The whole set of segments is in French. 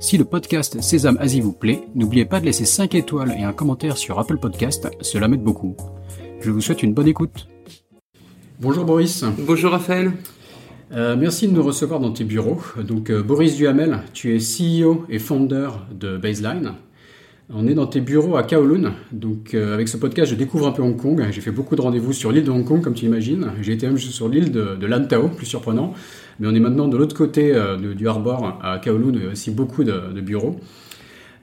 Si le podcast Sésame Asie vous plaît, n'oubliez pas de laisser 5 étoiles et un commentaire sur Apple Podcast, cela m'aide beaucoup. Je vous souhaite une bonne écoute. Bonjour Boris. Bonjour Raphaël. Euh, merci de nous recevoir dans tes bureaux. Donc euh, Boris Duhamel, tu es CEO et founder de Baseline. On est dans tes bureaux à Kowloon. Donc euh, avec ce podcast, je découvre un peu Hong Kong. J'ai fait beaucoup de rendez-vous sur l'île de Hong Kong, comme tu imagines. J'ai été même sur l'île de, de Lantau, plus surprenant. Mais on est maintenant de l'autre côté euh, du harbor à Kowloon, il y a aussi beaucoup de, bureaux.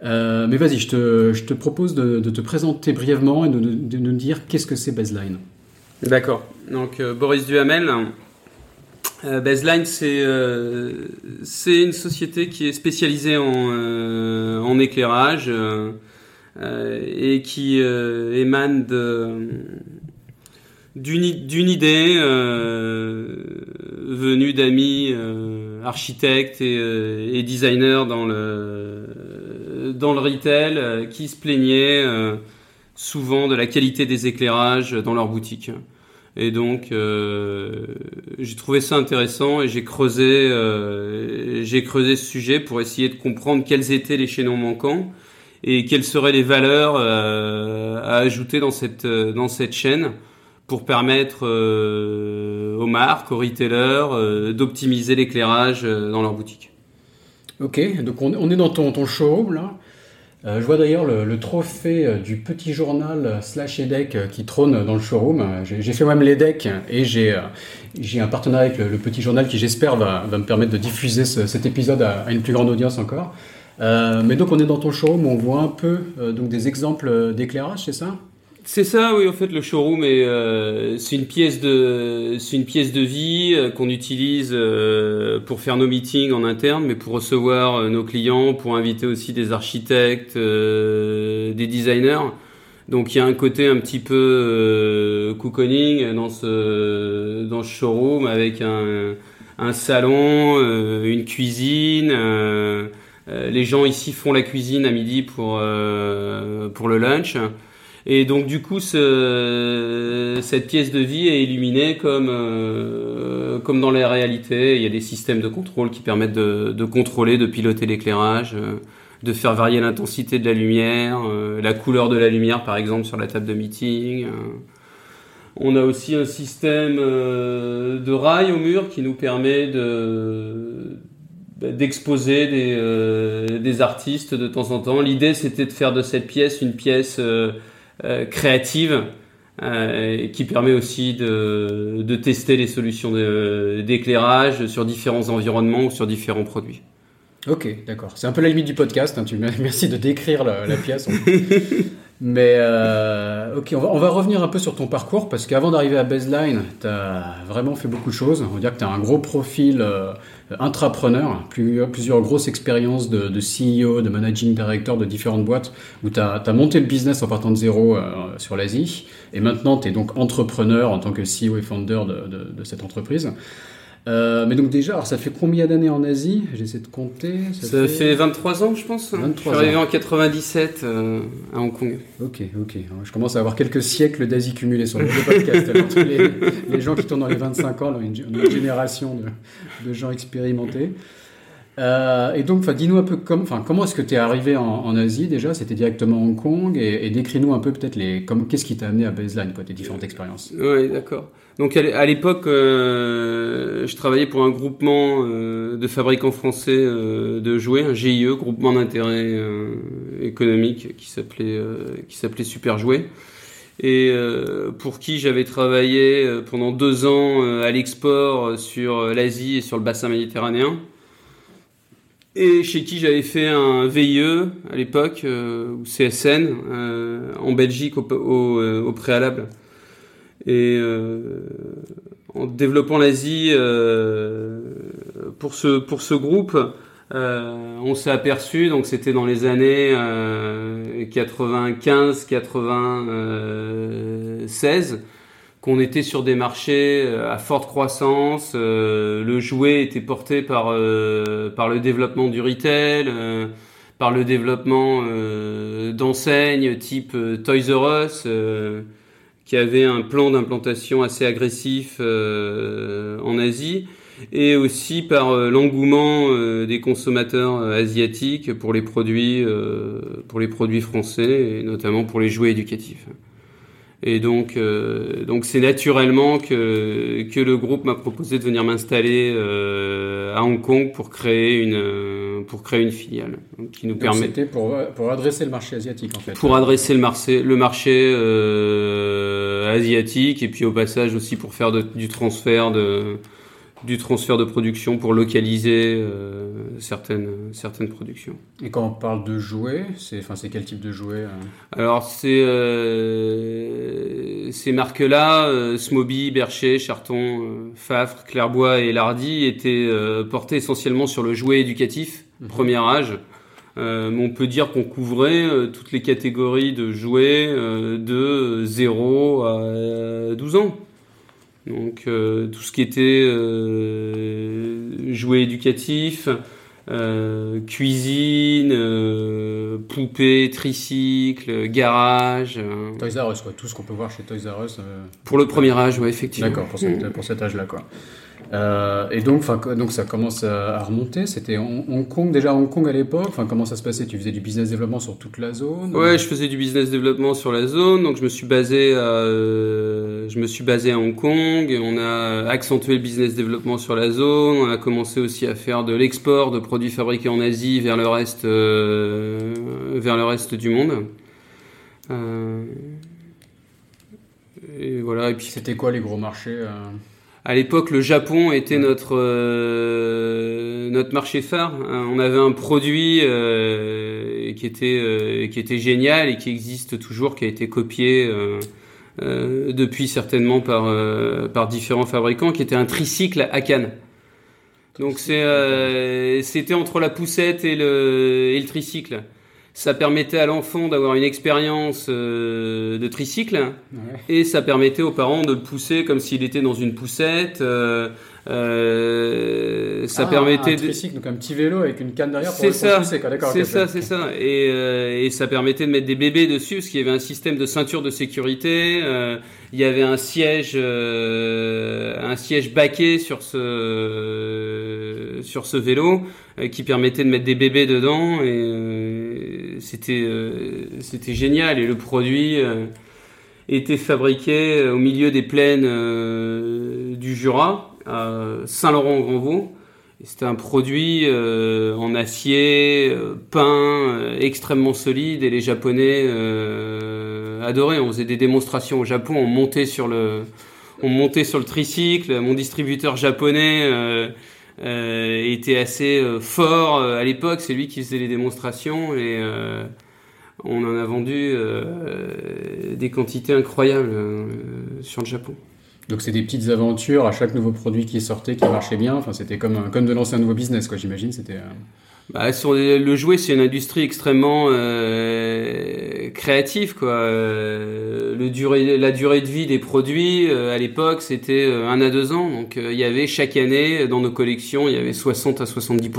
Euh, mais vas-y, je te, propose de, te présenter brièvement et de, nous dire qu'est-ce que c'est Baseline. D'accord. Donc Boris Duhamel. Euh, Baseline, c'est euh, une société qui est spécialisée en, euh, en éclairage euh, euh, et qui euh, émane d'une idée venue d'amis architectes et, et designers dans le dans le retail qui se plaignaient souvent de la qualité des éclairages dans leur boutique. Et donc, euh, j'ai trouvé ça intéressant et j'ai creusé, euh, j'ai creusé ce sujet pour essayer de comprendre quels étaient les chaînons manquants et quelles seraient les valeurs euh, à ajouter dans cette dans cette chaîne pour permettre aux marques, aux retailers d'optimiser l'éclairage dans leur boutique. Ok, donc on, on est dans ton, ton showroom là. Euh, je vois d'ailleurs le, trophée euh, du petit journal euh, slash EDEC qui trône dans le showroom. J'ai fait moi-même l'EDEC et j'ai un partenariat avec le, petit journal qui j'espère va, me permettre de diffuser ce- cet épisode à, une plus grande audience encore. Mais donc on est dans ton showroom, on voit un peu donc des exemples d'éclairage, c'est ça? C'est ça, oui. En fait, le showroom est euh, c'est une pièce de vie euh, qu'on utilise euh, pour faire nos meetings en interne, mais pour recevoir nos clients, pour inviter aussi des architectes, des designers. Donc il y a un côté un petit peu cocooning dans ce dans ce showroom avec un salon, une cuisine. les gens ici font la cuisine à midi pour le lunch. Et donc du coup, ce, cette pièce de vie est illuminée comme euh, comme dans la réalité. Il y a des systèmes de contrôle qui permettent de, de contrôler, de piloter l'éclairage, euh, de faire varier l'intensité de la lumière, euh, la couleur de la lumière, par exemple sur la table de meeting. On a aussi un système de rails au mur qui nous permet de bah, d'exposer des, euh, des artistes de temps en temps. L'idée, c'était de faire de cette pièce une pièce euh, créative euh, qui permet aussi de, de tester les solutions d'éclairage sur différents environnements ou sur différents produits. Ok, d'accord. C'est un peu la limite du podcast. hein, merci de décrire la, pièce. Mais euh, ok, on va, on va revenir un peu sur ton parcours parce qu'avant d'arriver à Baseline, tu as vraiment fait beaucoup de choses. On va dire que tu as un gros profil euh, intrapreneur, plus- plusieurs grosses expériences de, CEO, de managing director de différentes boîtes où tu as, monté le business en partant de zéro euh, sur l'Asie. Et maintenant, tu es donc entrepreneur en tant que CEO et founder de, de- de cette entreprise. Euh, mais donc déjà, alors ça fait combien d'années en Asie? J'essaie de compter. Ça fait 23 ans, je pense. 23 je suis arrivé ans. en 97 euh, à Hong Kong. Ok, ok. Je commence à avoir quelques siècles d'Asie cumulés sur le podcast. Alors, tous les, les gens qui tournent dans les 25 ans, là, une, une génération de, de gens expérimentés. Euh, et donc, dis-nous un peu comment est-ce que tu es arrivé en, Asie déjà? C'était directement Hong Kong et, décris-nous un peu peut-être les, qu'est-ce qui t'a amené à Baseline, quoi, tes différentes expériences? Oui, d'accord. Donc à l'é- à l'époque, euh, je travaillais pour un groupement euh, de fabricants français euh, de jouets, un GIE, groupement d'intérêt euh, économique, qui s'appelait euh, qui s'appelait Super Jouets, et euh, pour qui j'avais travaillé euh, pendant deux ans euh, à l'export euh, sur euh, l'Asie et sur le bassin méditerranéen. Et chez qui j'avais fait un VIE à l'époque, euh, ou CSN, euh, en Belgique au, euh, préalable. Et en développant l'Asie pour ce pour ce groupe, on s'est aperçu, donc c'était dans les années 95-96, qu'on était sur des marchés à forte croissance. le jouet était porté par par le développement du retail par le développement euh, d'enseignes type euh, Toys R Us, euh, qui avait un plan d'implantation assez agressif en Asie, et aussi par l'engouement des consommateurs asiatiques pour les produits, pour les produits français, et notamment pour les jouets éducatifs. Et donc, donc c'est naturellement que, que le groupe m'a proposé de venir m'installer à Hong Kong pour créer une, pour créer une filiale qui nous permet. C'était pour, pour adresser le marché asiatique en fait. Pour adresser le marché, le marché euh, asiatique et puis au passage aussi pour faire du transfert de du transfert de production pour localiser euh, certaines, certaines productions. Et quand on parle de jouets, c'est enfin, quel type de jouets euh Alors, c'est euh, ces marques-là, Smoby, Bercher, Charton, Fafre, Clairbois et Lardy, étaient portées essentiellement sur le jouet éducatif, mhm. premier âge. on peut dire qu'on couvrait toutes les catégories de jouets de 0 à 12 ans. Donc euh, tout ce qui était euh, jouets éducatifs, euh, cuisine, euh, poupée, tricycle, garage. Toys R Us, quoi. tout ce qu'on peut voir chez Toys R Us. pour le premier âge, ouais, effectivement. D'accord, pour, pour, cet âge-là, quoi. Euh, et donc, donc ça commence à, remonter. C'était Hong Kong déjà Hong Kong à l'époque. Enfin, comment ça se passait? Tu faisais du business développement sur toute la zone? Ouais, je faisais du business développement sur la zone. Donc, je me suis basé à, euh, je me suis basé à Hong Kong. On a accentué le business développement sur la zone. On a commencé aussi à faire de l'export de produits fabriqués en Asie vers le reste, euh, vers le reste du monde. et voilà. Et puis c'était quoi les gros marchés à l'époque, le Japon était notre euh, notre marché phare. Hein, on avait un produit euh, qui était euh, qui était génial et qui existe toujours, qui a été copié depuis certainement par par différents fabricants, qui était un tricycle à canne. Donc c'est c'était entre la poussette et le et le tricycle ça permettait à l'enfant d'avoir une expérience euh, de tricycle et ça permettait aux parents de le pousser comme s'il était dans une poussette. Euh, euh, ça ah, permettait un tricycle, donc un petit vélo avec une canne derrière pour, le pousser. C'est ça, c'est ça. Et, et, ça permettait de mettre des bébés dessus parce qu'il y avait un système de ceinture de sécurité. il y avait un siège, un siège baquet sur ce sur ce vélo qui permettait de mettre des bébés dedans et c'était euh, c'était génial et le produit euh, était fabriqué euh, au milieu des plaines du Jura à Saint-Laurent-en-Grandvaux. C'était un produit en acier peint extrêmement solide et les Japonais adoraient. On faisait des démonstrations au Japon, on montait sur le on montait sur le tricycle. Mon distributeur japonais était assez euh, fort euh, à l'époque. C'est lui qui faisait les démonstrations et on en a vendu des quantités incroyables sur le Japon. Donc c'est des petites aventures à chaque nouveau produit qui sortait, qui marchait bien. Enfin, c'était comme, comme de lancer un nouveau business, quoi. J'imagine, c'était. Bah, sur le jouet, c'est une industrie extrêmement euh, créative, quoi. Euh, la durée de vie des produits euh, à l'époque, c'était un à deux ans. Donc, il y avait chaque année dans nos collections, il y avait 60 à 70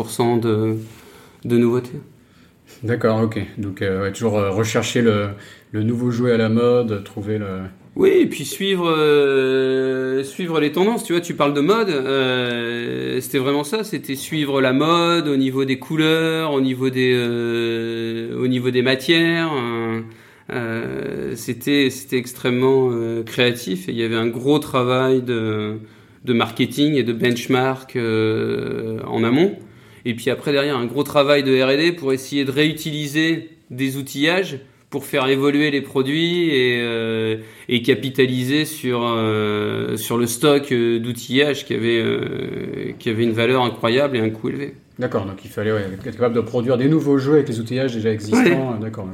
de, de nouveautés. D'accord, ok. Donc, toujours rechercher le, le nouveau jouet à la mode, trouver le oui, et puis suivre euh, suivre les tendances. Tu vois, tu parles de mode, euh, c'était vraiment ça. C'était suivre la mode au niveau des couleurs, au niveau des euh, au niveau des matières. c'était c'était extrêmement créatif et il y avait un gros travail de de marketing et de benchmark en amont. Et puis après derrière un gros travail de R&D pour essayer de réutiliser des outillages pour faire évoluer les produits et, euh, capitaliser sur euh, sur le stock euh, d'outillage qui avait qui avait une valeur incroyable et un coût élevé. D'accord, donc il fallait être capable de produire des nouveaux jeux avec les outillages déjà existants. D'accord.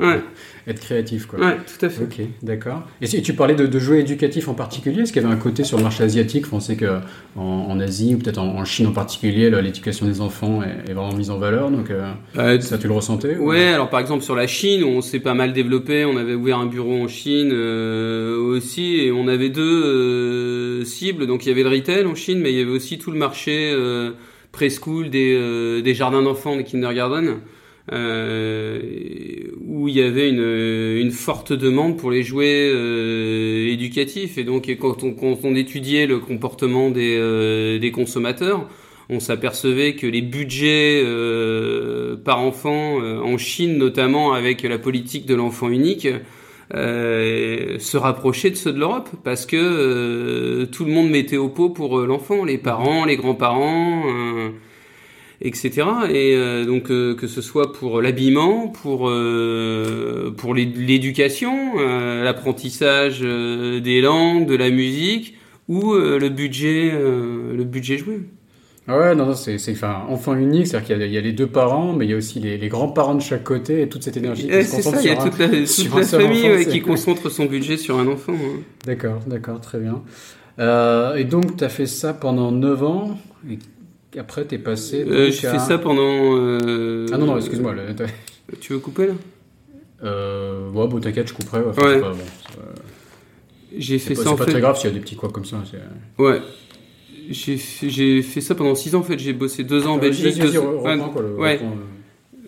Être créatif, quoi. Ouais, tout à fait. Ok, d'accord. Et si tu parlais de, jeux éducatifs en particulier, est-ce qu'il y avait un côté sur le marché asiatique On sait qu'en en, Asie, ou peut-être en, Chine en particulier, l'éducation des enfants est, vraiment mise en valeur. Donc, euh, euh, ça, tu le ressentais Ouais, alors par exemple sur la Chine, on s'est pas mal développé. On avait ouvert un bureau en Chine euh, aussi, et on avait deux cibles. Donc il y avait le retail en Chine, mais il y avait aussi tout le marché preschool, des, euh, des jardins d'enfants, des kindergarten, euh, où il y avait une, une, forte demande pour les jouets euh, éducatifs. Et donc, quand on, quand on, étudiait le comportement des, euh, des consommateurs, on s'apercevait que les budgets euh, par enfant, en Chine notamment avec la politique de l'enfant unique, euh, se rapprocher de ceux de l'Europe parce que euh, tout le monde mettait au pot pour euh, l'enfant, les parents, les grands-parents, etc. Et donc que ce soit pour l'habillement, pour pour l'éducation, l'apprentissage des langues, de la musique ou le budget le budget joué. Ah ouais, non, non c'est enfin, enfant unique, c'est-à-dire qu'il y, a les deux parents, mais il y a aussi les, grands-parents de chaque côté et toute cette énergie qui se concentre ça, il y a toute la, toute la famille qui concentre son budget sur un enfant. Hein. D'accord, d'accord, très bien. Euh, et donc, tu as fait ça pendant 9 ans, et après, tu es passé. Euh, J'ai fait ça pendant. Euh... Ah non, non, excuse-moi. Tu veux couper là? Euh, Ouais, bon, t'inquiète, je couperai. Ouais. J'ai fait ça en fait. C'est pas très grave s'il y a des petits quoi comme ça. Ouais. J'ai fait, fait ça pendant 6 ans en fait. J'ai bossé 2 ans en Belgique. Deux... ouais.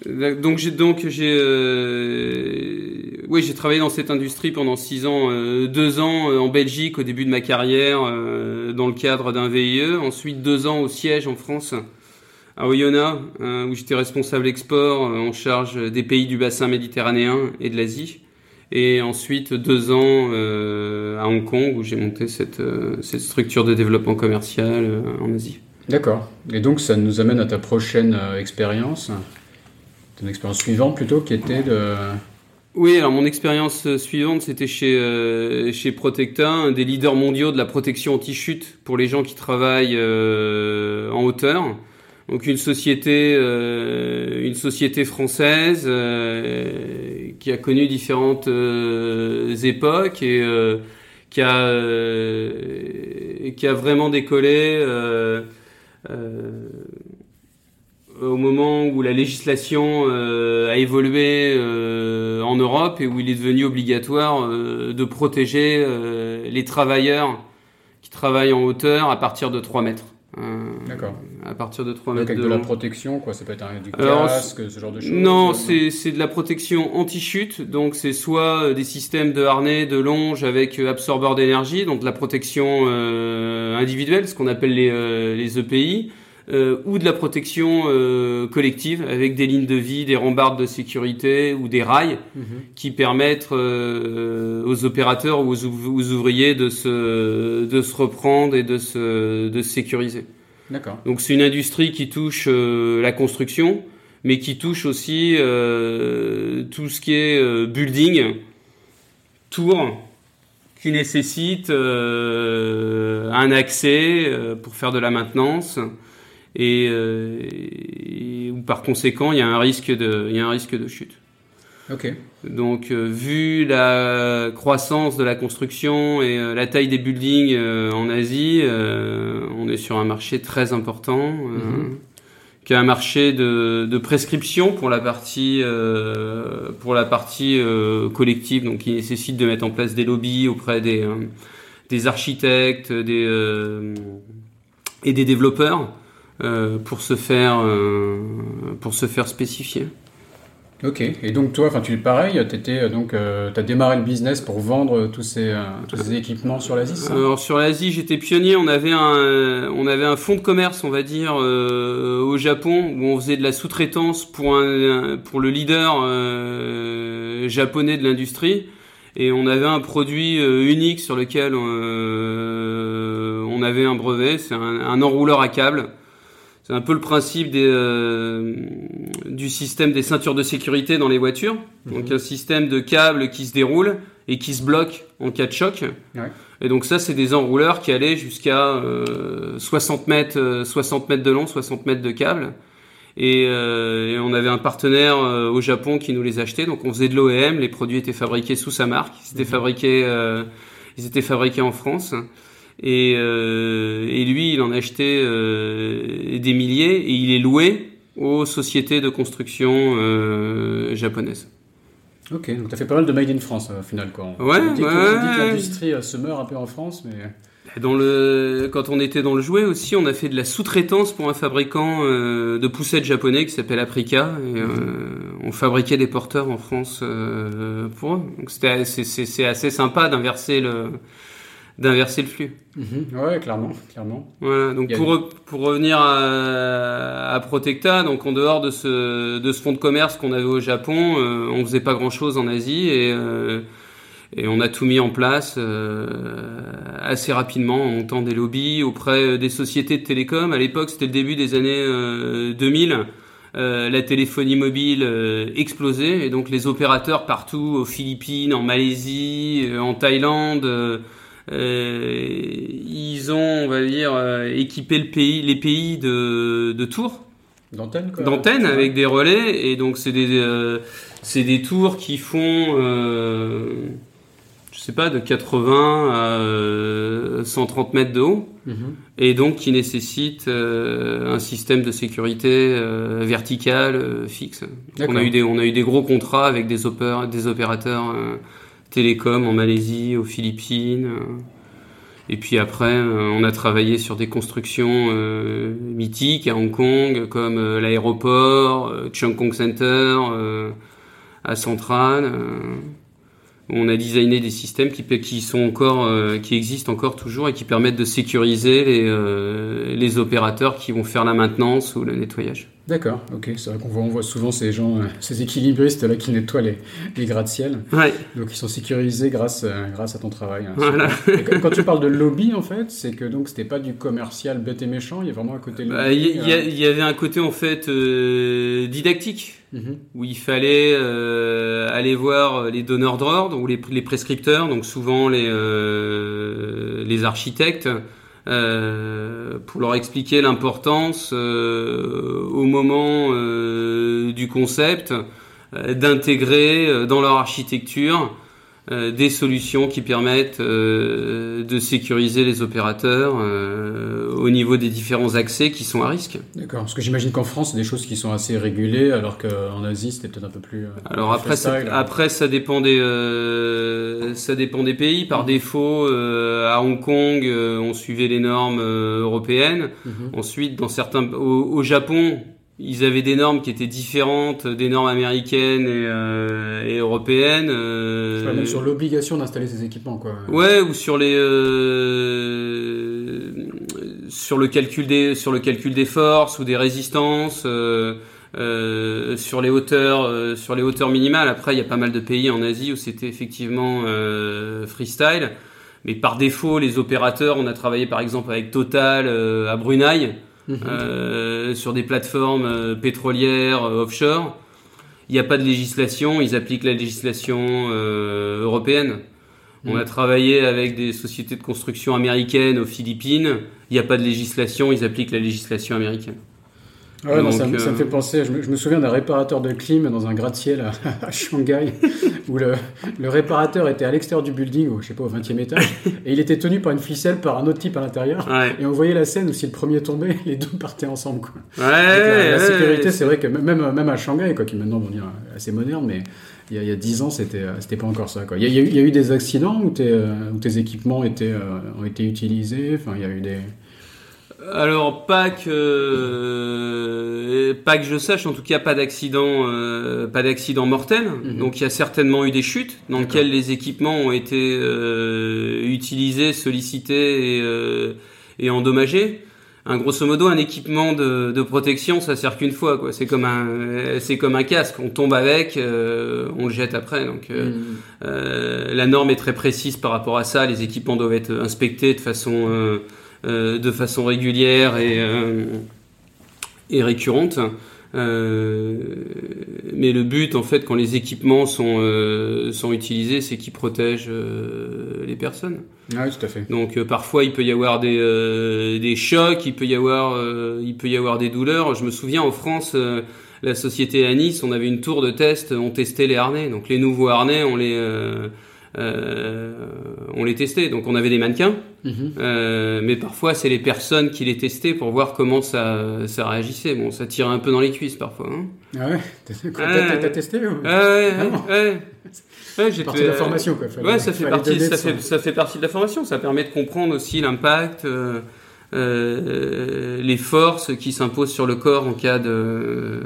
Euh, donc j'ai donc j'ai euh... oui j'ai travaillé dans cette industrie pendant 6 ans, euh, 2 ans euh, en Belgique au début de ma carrière euh, dans le cadre d'un VIE. Ensuite 2 ans au siège en France à Oyonnax où j'étais responsable export en charge des pays du bassin méditerranéen et de l'Asie et ensuite deux ans euh, à Hong Kong où j'ai monté cette, euh, cette, structure de développement commercial euh, en Asie. D'accord. Et donc ça nous amène à ta prochaine expérience, ton expérience suivante plutôt, qui était de... Oui, alors mon expérience suivante, c'était chez, chez Protecta, un des leaders mondiaux de la protection anti-chute pour les gens qui travaillent en hauteur. Donc une société, une société française qui a connu différentes euh, époques et euh, qui a euh, qui a vraiment décollé au moment où la législation a évolué en Europe et où il est devenu obligatoire de protéger les travailleurs qui travaillent en hauteur à partir de 3 mètres. D'accord. À partir de 3 mètres avec de, la protection, quoi. Ça peut être un, du casque, ce genre de choses. Non, c'est c'est de la protection anti-chute. Donc c'est soit euh, des systèmes de harnais, de longe avec euh, absorbeur d'énergie, donc de la protection euh, individuelle, ce qu'on appelle les euh, les EPI. Euh, ou de la protection euh, collective avec des lignes de vie, des rambardes de sécurité ou des rails mhm. qui permettent euh, aux opérateurs ou aux, ouvriers de se, de se reprendre et de se, de se sécuriser. Donc c'est une industrie qui touche la construction, mais qui touche aussi tout ce qui est building, tour, qui nécessite un accès pour faire de la maintenance et, euh, et, où par conséquent il y a un risque de, il y a un risque de chute. Ok. Donc, euh, vu la croissance de la construction et euh, la taille des buildings euh, en Asie, on est sur un marché très important, mm qui est un marché de, de, prescription pour la partie pour la partie collective, donc qui nécessite de mettre en place des lobbies auprès des des architectes, des et des développeurs pour se faire pour se faire spécifier. Ok. Et donc toi, enfin tu es pareil, t'étais euh, donc as démarré le business pour vendre tous ces tous ces équipements sur l'Asie. Alors sur l'Asie, j'étais pionnier. On avait un on avait un fonds de commerce, on va dire, au Japon où on faisait de la sous-traitance pour un, pour le leader japonais de l'industrie. Et on avait un produit unique sur lequel on avait un brevet, c'est un, un enrouleur à câble c'est un peu le principe des, euh, du système des ceintures de sécurité dans les voitures. Mhm. Donc un système de câbles qui se déroule et qui se bloque en cas de choc. Et donc ça, c'est des enrouleurs qui allaient jusqu'à 60 euh, mètres, 60 euh, mètres de long, 60 mètres de câble. Et, on avait un partenaire au Japon qui nous les achetait. Donc on faisait de l'OEM. Les produits étaient fabriqués sous sa marque. Ils étaient mhm. fabriqués, ils étaient fabriqués en France. Et, et lui, il en achetait des milliers et il est loué aux sociétés de construction japonaises. Ok, donc tu as fait pas mal de Made in France au final. Quoi. Ouais, on dit ouais, que, l'industrie se meurt un peu en France, mais... Dans le, quand on était dans le jouet aussi, on a fait de la sous-traitance pour un fabricant euh, de poussettes japonais qui s'appelle Aprica. Et, euh, on fabriquait des porteurs en France euh, pour eux. Donc c'est, assez sympa d'inverser le, d'inverser le flux. Mhm. ouais, clairement, clairement. Voilà, donc pour, pour revenir à, à, Protecta, donc en dehors de ce, de ce fonds de commerce qu'on avait au Japon, euh, on faisait pas grand chose en Asie et, euh, et on a tout mis en place euh, assez rapidement en montant des lobbies auprès des sociétés de télécom. À l'époque, c'était le début des années 2000. Euh, la téléphonie mobile explosait et donc les opérateurs partout aux Philippines, en Malaisie, en Thaïlande, euh, ils ont, on va dire, euh, équipé le pays, les pays de, de tours. D'antennes D'antennes avec des relais. Et donc, c'est des, euh, c'est des tours qui font, je sais pas, de 80 à 130 mètres de haut. Mhm. Et donc, qui nécessitent un système de sécurité vertical fixe. On a, eu des, on a eu des gros contrats avec des, des opérateurs télécom en Malaisie, aux Philippines. Et puis après, euh, on a travaillé sur des constructions euh, mythiques à Hong Kong, comme euh, l'aéroport, Chung Kong Center, à Central. on a designé des systèmes qui, sont encore, qui existent encore toujours et qui permettent de sécuriser les opérateurs qui vont faire la maintenance ou le nettoyage. D'accord, ok. C'est vrai qu'on voit, on voit souvent ces gens, euh, ces équilibristes là qui nettoient les, les gratte-ciel. Ouais. Donc ils sont sécurisés grâce, euh, grâce à ton travail. Hein. Voilà. quand, tu parles de lobby, en fait, c'est que donc c'était pas du commercial bête et méchant, il y a vraiment un côté bah, Il y, euh. y, avait un côté en fait didactique. Mhm. où il fallait aller voir les donneurs d'ordre ou les, les, prescripteurs, donc souvent les, les architectes, euh, pour leur expliquer l'importance euh, au moment euh, du concept d'intégrer dans leur architecture euh, des solutions qui permettent euh, de sécuriser les opérateurs euh, au niveau des différents accès qui sont à risque. D'accord, parce que j'imagine qu'en France, c'est des choses qui sont assez régulées, alors qu'en Asie, c'était peut-être un peu plus. alors après, ça, après, ça dépend des, ça dépend des pays. Par mm-hmm. défaut, à Hong Kong, on suivait les normes européennes. Mm-hmm. Ensuite, dans certains, au Japon, ils avaient des normes qui étaient différentes des normes américaines et, euh, et européennes. Euh, même sur l'obligation d'installer ces équipements, quoi. Ouais, ou sur les euh, sur le calcul des sur le calcul des forces ou des résistances. Euh, euh, sur les hauteurs euh, sur les hauteurs minimales après il y a pas mal de pays en Asie où c'était effectivement freestyle mais par défaut les opérateurs on a travaillé par exemple avec Total à Brunei Mhm. Sur des plateformes pétrolières offshore. Il n'y a pas de législation, ils appliquent la législation européenne. On a mhm. travaillé avec des sociétés de construction américaines aux Philippines. Il n'y a pas de législation, ils appliquent la législation américaine. Ouais, ça, me fait penser, je me, souviens d'un réparateur de clim dans un gratte-ciel à, Shanghai, où le, le, réparateur était à l'extérieur du building, au, je sais pas, au 20e étage, et il était tenu par une ficelle par un autre type à l'intérieur. Et on voyait la scène où si le premier tombait, les deux partaient ensemble. Quoi. Ouais, la, sécurité, c'est vrai que même, même à Shanghai, quoi, qui maintenant, on dire, assez moderne, mais il y a, il y a 10 ans, c'était, c'était pas encore ça. Quoi. Il, y a, il y a eu des accidents où tes, où tes équipements étaient, euh, ont été utilisés, enfin, il y a eu des... Alors pas que euh, pas que je sache, en tout cas pas d'accident euh, pas d'accident mortel. Mhm. Donc il y a certainement eu des chutes dans lesquelles les équipements ont été euh, utilisés, sollicités et, endommagés. Un grosso modo un équipement de, protection ça sert qu'une fois quoi. C'est comme un c'est comme un casque. On tombe avec, on le jette après. Donc mhm. la norme est très précise par rapport à ça. Les équipements doivent être inspectés de façon euh, de façon régulière et, euh, et récurrente. Euh, mais le but, en fait, quand les équipements sont, euh, sont utilisés, c'est qu'ils protègent euh, les personnes. Oui, tout à fait. Donc parfois, il peut y avoir des, des chocs, il peut y avoir, il peut y avoir des douleurs. Je me souviens en France, la société à Nice, on avait une tour de test, on testait les harnais. Donc les nouveaux harnais, on les euh, on les testait. Donc on avait des mannequins, mhm. euh, mais parfois c'est les personnes qui les testaient pour voir comment ça, ça réagissait. Bon, ça tirait un peu dans les cuisses parfois. Hein. Ah ouais? T'as testé ou... Ah ouais, ah ouais. Ouais, j'ai partie de la formation quoi. ouais, ça fait partie, ça fait, ça fait partie de la formation. Ça permet de comprendre aussi l'impact. Euh, euh, les forces qui s'imposent sur le corps en cas de,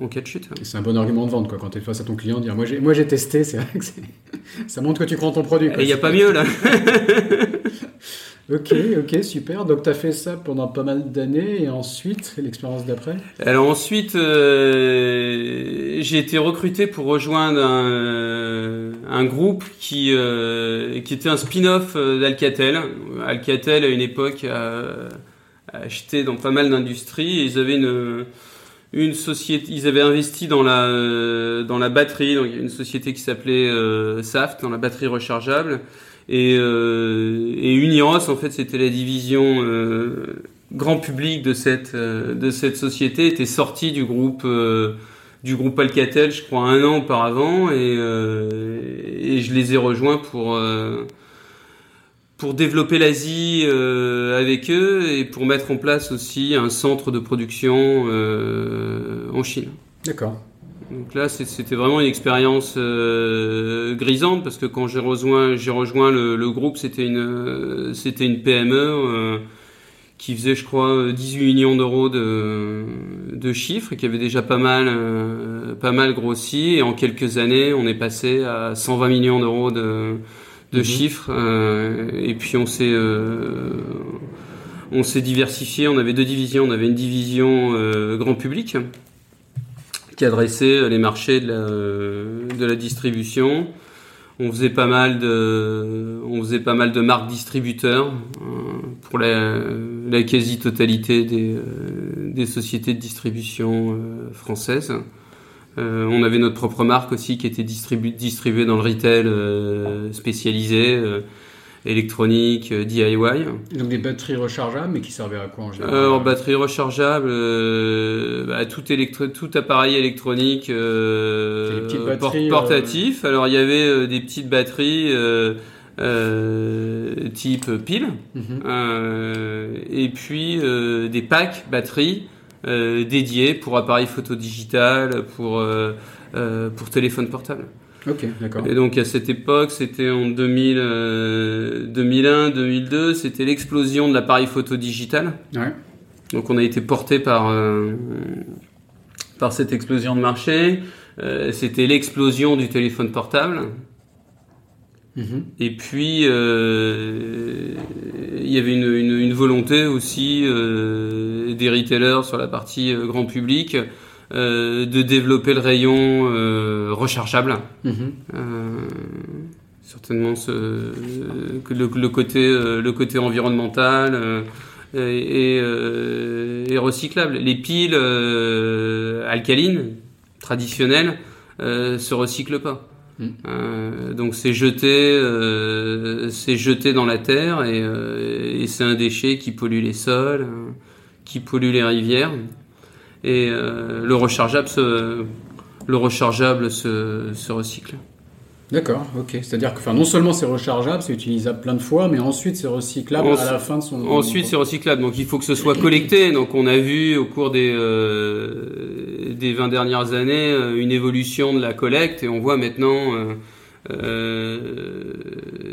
en cas de chute. C'est un bon argument de vente quoi, quand tu es face à ton client, dire moi j'ai, moi j'ai testé, c'est vrai que ça montre que tu prends ton produit. Il n'y a pas mieux là. Ok, ok, super. Donc tu as fait ça pendant pas mal d'années et ensuite, l'expérience d'après? Alors ensuite, euh, j'ai été recruté pour rejoindre un, groupe qui, euh, qui était un spin-off euh, d'Alcatel. Alcatel, à une époque, a, acheté dans pas mal d'industries ils avaient une, une société, ils avaient investi dans la, dans la batterie, donc il y a une société qui s'appelait Saft, dans la batterie rechargeable. Et, euh, Uniros, en fait, c'était la division euh, grand public de cette euh, de cette société, était sortie du groupe du groupe Alcatel, je crois, un an auparavant, et, et je les ai rejoints pour pour développer l'Asie avec eux et pour mettre en place aussi un centre de production en Chine. D'accord. Donc là, c'était vraiment une expérience euh, grisante parce que quand j'ai rejoint, j'ai rejoint le, groupe, c'était une, c'était une PME euh, qui faisait, je crois, 18 millions d'euros de, de chiffres, qui avait déjà pas mal, euh, pas mal grossi. Et en quelques années, on est passé à 120 millions d'euros de, de mhm. chiffres. et puis on s'est on s'est diversifié. On avait deux divisions. On avait une division grand public qui euh, les marchés de la, euh, de la distribution. On faisait pas mal de, on faisait pas mal de marques distributeurs euh, pour la, quasi-totalité des, des sociétés de distribution françaises. on avait notre propre marque aussi qui était distribuée dans le retail spécialisé électronique, euh, DIY. Donc des batteries rechargeables, mais qui servaient à quoi en général Alors batteries rechargeables, euh, bah, tout, tout appareil électronique euh, portatif. Alors il y avait des petites batteries type pile, mhm. et puis des packs batteries dédiés pour appareils photo digital, pour pour téléphone portable. Ok, d'accord. Et donc à cette époque, c'était en 2000, 2001, 2002, c'était l'explosion de l'appareil photo digital. Ouais. Donc on a été porté par euh, par cette explosion de marché. Euh, c'était l'explosion du téléphone portable. Mm-hmm. Et puis euh, il y avait une, une, une volonté aussi euh, des retailers sur la partie euh, grand public euh, de développer le rayon euh, rechargeable. Mhm. Euh, certainement ce, le, le, côté, le côté environnemental et, et, recyclable. Les piles alcalines traditionnelles se recyclent pas. Mhm. donc c'est jeté, c'est jeté dans la terre et, et c'est un déchet qui pollue les sols, qui pollue les rivières et euh, le rechargeable se, le rechargeable se, se recycle. D'accord, ok. C'est-à-dire que enfin, non seulement c'est rechargeable, c'est utilisable plein de fois, mais ensuite c'est recyclable à la fin de son... Ensuite c'est recyclable, donc il faut que ce soit collecté. Donc on a vu au cours des, euh, des 20 dernières années euh, une évolution de la collecte et on voit maintenant euh, euh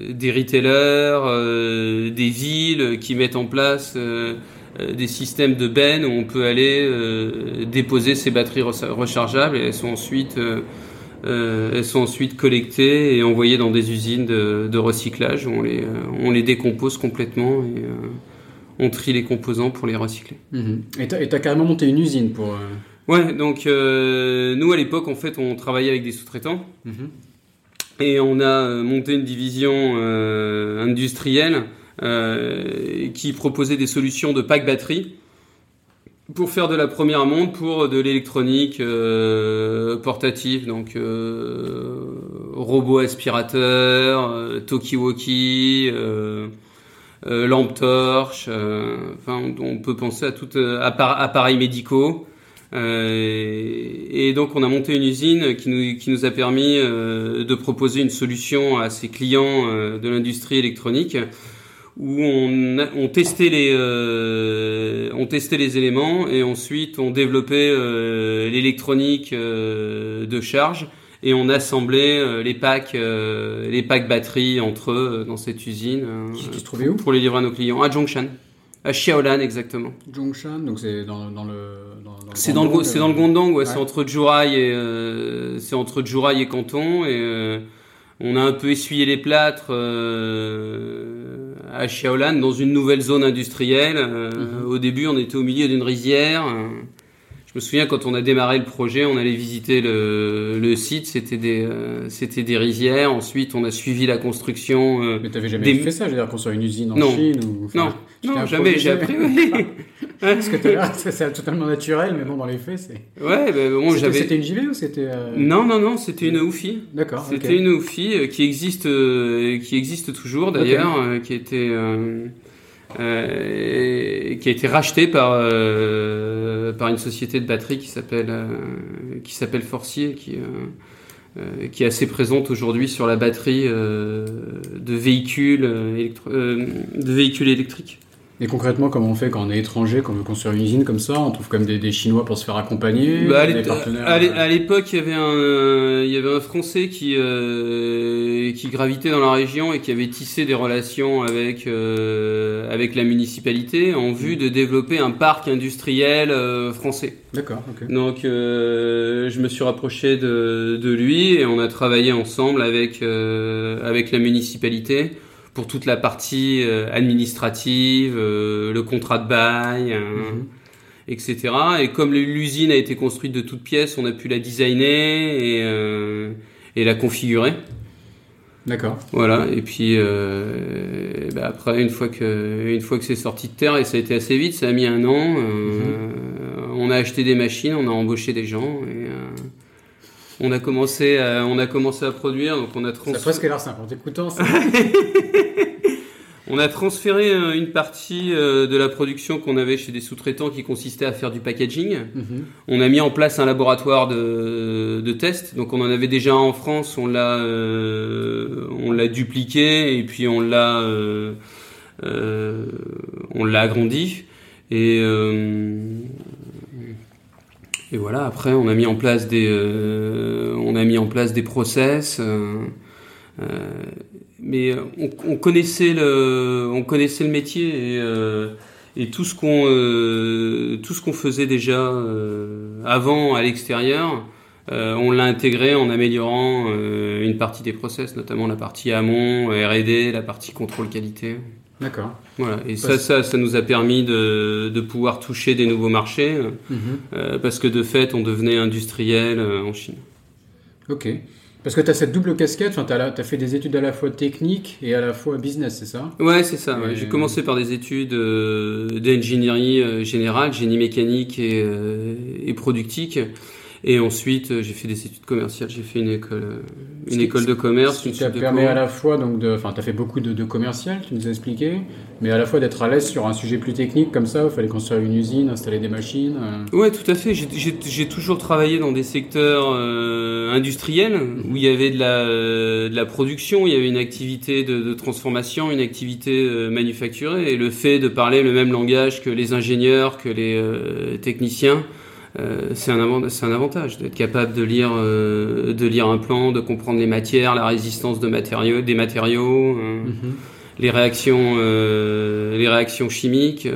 des retailers, des villes qui mettent en place des systèmes de bennes où on peut aller euh, déposer ces batteries rechargeables et elles sont ensuite euh, elles sont ensuite collectées et envoyées dans des usines de, recyclage où on les, on les décompose complètement et on trie les composants pour les recycler. Mhm. Et tu as, carrément monté une usine pour... Ouais, donc nous à l'époque en fait on travaillait avec des sous-traitants mhm. et on a monté une division industrielle euh, qui proposait des solutions de pack batterie pour faire de la première montre pour de l'électronique euh, portative, donc euh, robot aspirateur, euh, talkie-walkie, euh, euh, lampe torche. enfin, on peut penser à tout appare- appareils médicaux. Et donc, on a monté une usine qui nous, qui nous a permis de proposer une solution à ces clients de l'industrie électronique où on, testait les euh, on testait les éléments et ensuite on développait euh, l'électronique euh, de charge et on assemblait les packs les packs batteries entre eux dans cette usine Qui- se trouvait où? pour les livrer à nos clients à Zhongshan à Xiaolan exactement Zhongshan, donc c'est dans, dans le. C'est dans le c'est dans le Guangdong, ouais, ouais. c'est entre Juraj et c'est entre Juraj et Canton et on a un peu essuyé les plâtres euh, à Xiaolan dans une nouvelle zone industrielle. Euh, Mhm. Au début, on était au milieu d'une rizière. Euh, Je me souviens quand on a démarré le projet, on allait visiter le, le site, c'était des euh, c'était des rizières. Ensuite, on a suivi la construction. euh, Mais t'avais jamais Des- fait ça, je veux dire, construire une usine en Non. Chine ou. enfin, non, non, jamais. J'ai appris. oui. Parce que c'est c'est totalement naturel, mais bon, dans les faits, c'est. ouais, ben bon, C'était- j'avais. C'était une JV ou c'était. euh, Non, non, non, c'était une Oufi. D'accord. C'était une Oufi euh, qui existe, euh, qui existe toujours d'ailleurs, qui a été, euh, qui a été rachetée par euh, par une société de batterie qui s'appelle euh, qui s'appelle Forcier, qui qui est assez présente aujourd'hui sur la batterie de véhicules de véhicules électriques. Et concrètement, comment on fait quand on est étranger, quand on veut construire une usine comme ça On trouve comme des, des Chinois pour se faire accompagner Bah, à des partenaires. à euh, à l'époque, il y avait un, il y avait un Français qui euh, qui gravitait dans la région et qui avait tissé des relations avec euh, avec la municipalité en vue de développer un parc industriel euh, français. D'accord. Donc, euh, je me suis rapproché de, de lui et on a travaillé ensemble avec euh, avec la municipalité pour toute la partie euh, administrative, euh, le contrat de bail. euh, Mhm. etc. Et comme l'usine a été construite de toutes pièces, on a pu la designer et, et la configurer. D'accord. Voilà. Et puis euh, et ben après, une fois que une fois que c'est sorti de terre, et ça a été assez vite, ça a mis un an. euh, On a acheté des machines, on a embauché des gens et euh, on a commencé à, on a commencé à produire. Donc on a Ça trans- a presque l'air simple. En t'écoutant, ça. On a transféré euh, une partie euh, de la production qu'on avait chez des sous-traitants qui consistait à faire du packaging. Mhm. On a mis en place un laboratoire de, de test. Donc on en avait déjà un en France, on l'a euh, on l'a dupliqué et puis on l'a euh, euh, on l'a agrandi et euh, et voilà. Après on a mis en place des euh, on a mis en place des process. Euh, euh, mais on, on connaissait le on connaissait le métier et euh, et tout ce qu'on euh, tout ce qu'on faisait déjà euh, avant à l'extérieur, euh, on l'a intégré en améliorant euh, une partie des process, notamment la partie amont, R&D, la partie contrôle qualité. D'accord. Voilà. Et ça, Parce- ça, ça nous a permis de, de pouvoir toucher des nouveaux marchés, euh, parce que de fait, on devenait industriel euh, en Chine. Ok. Parce que tu as cette double casquette, enfin, tu as, fait des études à la fois techniques et à la fois business, c'est ça? Ouais, c'est ça. ouais. J'ai commencé par des études euh, d'ingénierie euh, générale, génie mécanique et, euh, et productique. Et ensuite, euh, j'ai fait des études commerciales. J'ai fait une école, euh, Ce une qui- école de commerce, de permet cours. à la fois, donc, de, enfin, tu as fait beaucoup de, de commercial, tu nous as expliqué, mais à la fois d'être à l'aise sur un sujet plus technique comme ça, il fallait construire une usine, installer des machines. euh. Ouais, tout à fait. J'ai- toujours travaillé dans des secteurs euh, industriels où il y avait de la, de la production, il y avait une activité de, de transformation, une activité euh, manufacturée. Et le fait de parler le même langage que les ingénieurs, que les euh, techniciens, euh, c'est un, avant- c'est un avantage d'être capable de lire, euh, de lire un plan, de comprendre les matières, la résistance de matériaux, des matériaux. euh, Mhm. les réactions, euh, les réactions chimiques,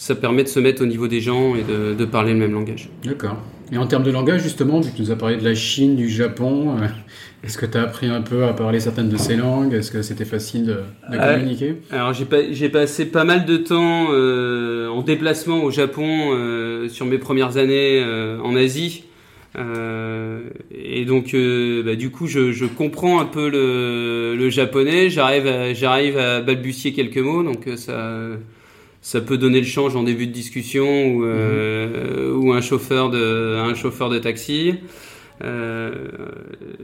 ça permet de se mettre au niveau des gens et de, de parler le même langage. D'accord. Et en termes de langage, justement, vu que tu nous as parlé de la Chine, du Japon, euh, est-ce que tu as appris un peu à parler certaines de ces langues? Est-ce que c'était facile de, communiquer? Alors j'ai pas- j'ai passé pas mal de temps euh, en déplacement au Japon euh, sur mes premières années en Asie. Et donc bah, du coup je, je comprends un peu le, le japonais, j'arrive à, j'arrive à balbutier quelques mots donc ça ça peut donner le change en début de discussion ou, euh, ou un chauffeur de un chauffeur de taxi. Euh,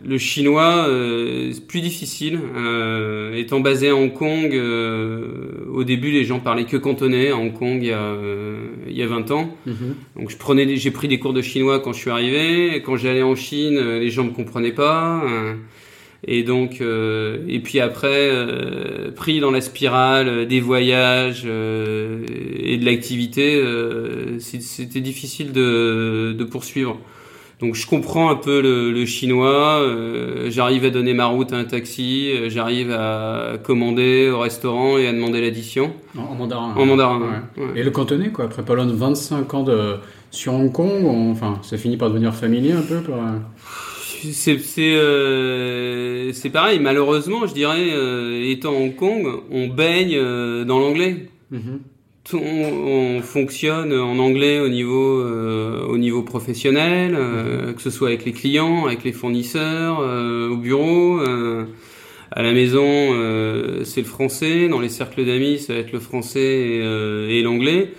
le chinois, euh, c'est plus difficile. Euh, étant basé à Hong Kong, euh, au début, les gens parlaient que cantonais à Hong Kong il y a, euh, il y a 20 ans. Mhm. Donc je prenais, j'ai pris des cours de chinois quand je suis arrivé. Quand j'allais en Chine, les gens me comprenaient pas. Et donc, euh, et puis après, euh, pris dans la spirale des voyages euh, et de l'activité, euh, c'était difficile de, de poursuivre. Donc je comprends un peu le, le chinois, euh, j'arrive à donner ma route à un taxi, euh, j'arrive à commander au restaurant et à demander l'addition En, mandarin. en mandarin. Ouais. ouais. Et le cantonais, quoi, après pas loin de 25 ans de, sur Hong Kong, on- enfin, ça finit par devenir familier un peu. C'est c'est euh, c'est pareil. Malheureusement, je dirais, euh, étant Hong Kong, on baigne euh, dans l'anglais. mhm. On, on fonctionne en anglais au niveau au niveau professionnel, euh, que ce soit avec les clients, avec les fournisseurs, au bureau. à la maison, c'est le français. Dans les cercles d'amis, ça va être le français et, et l'anglais.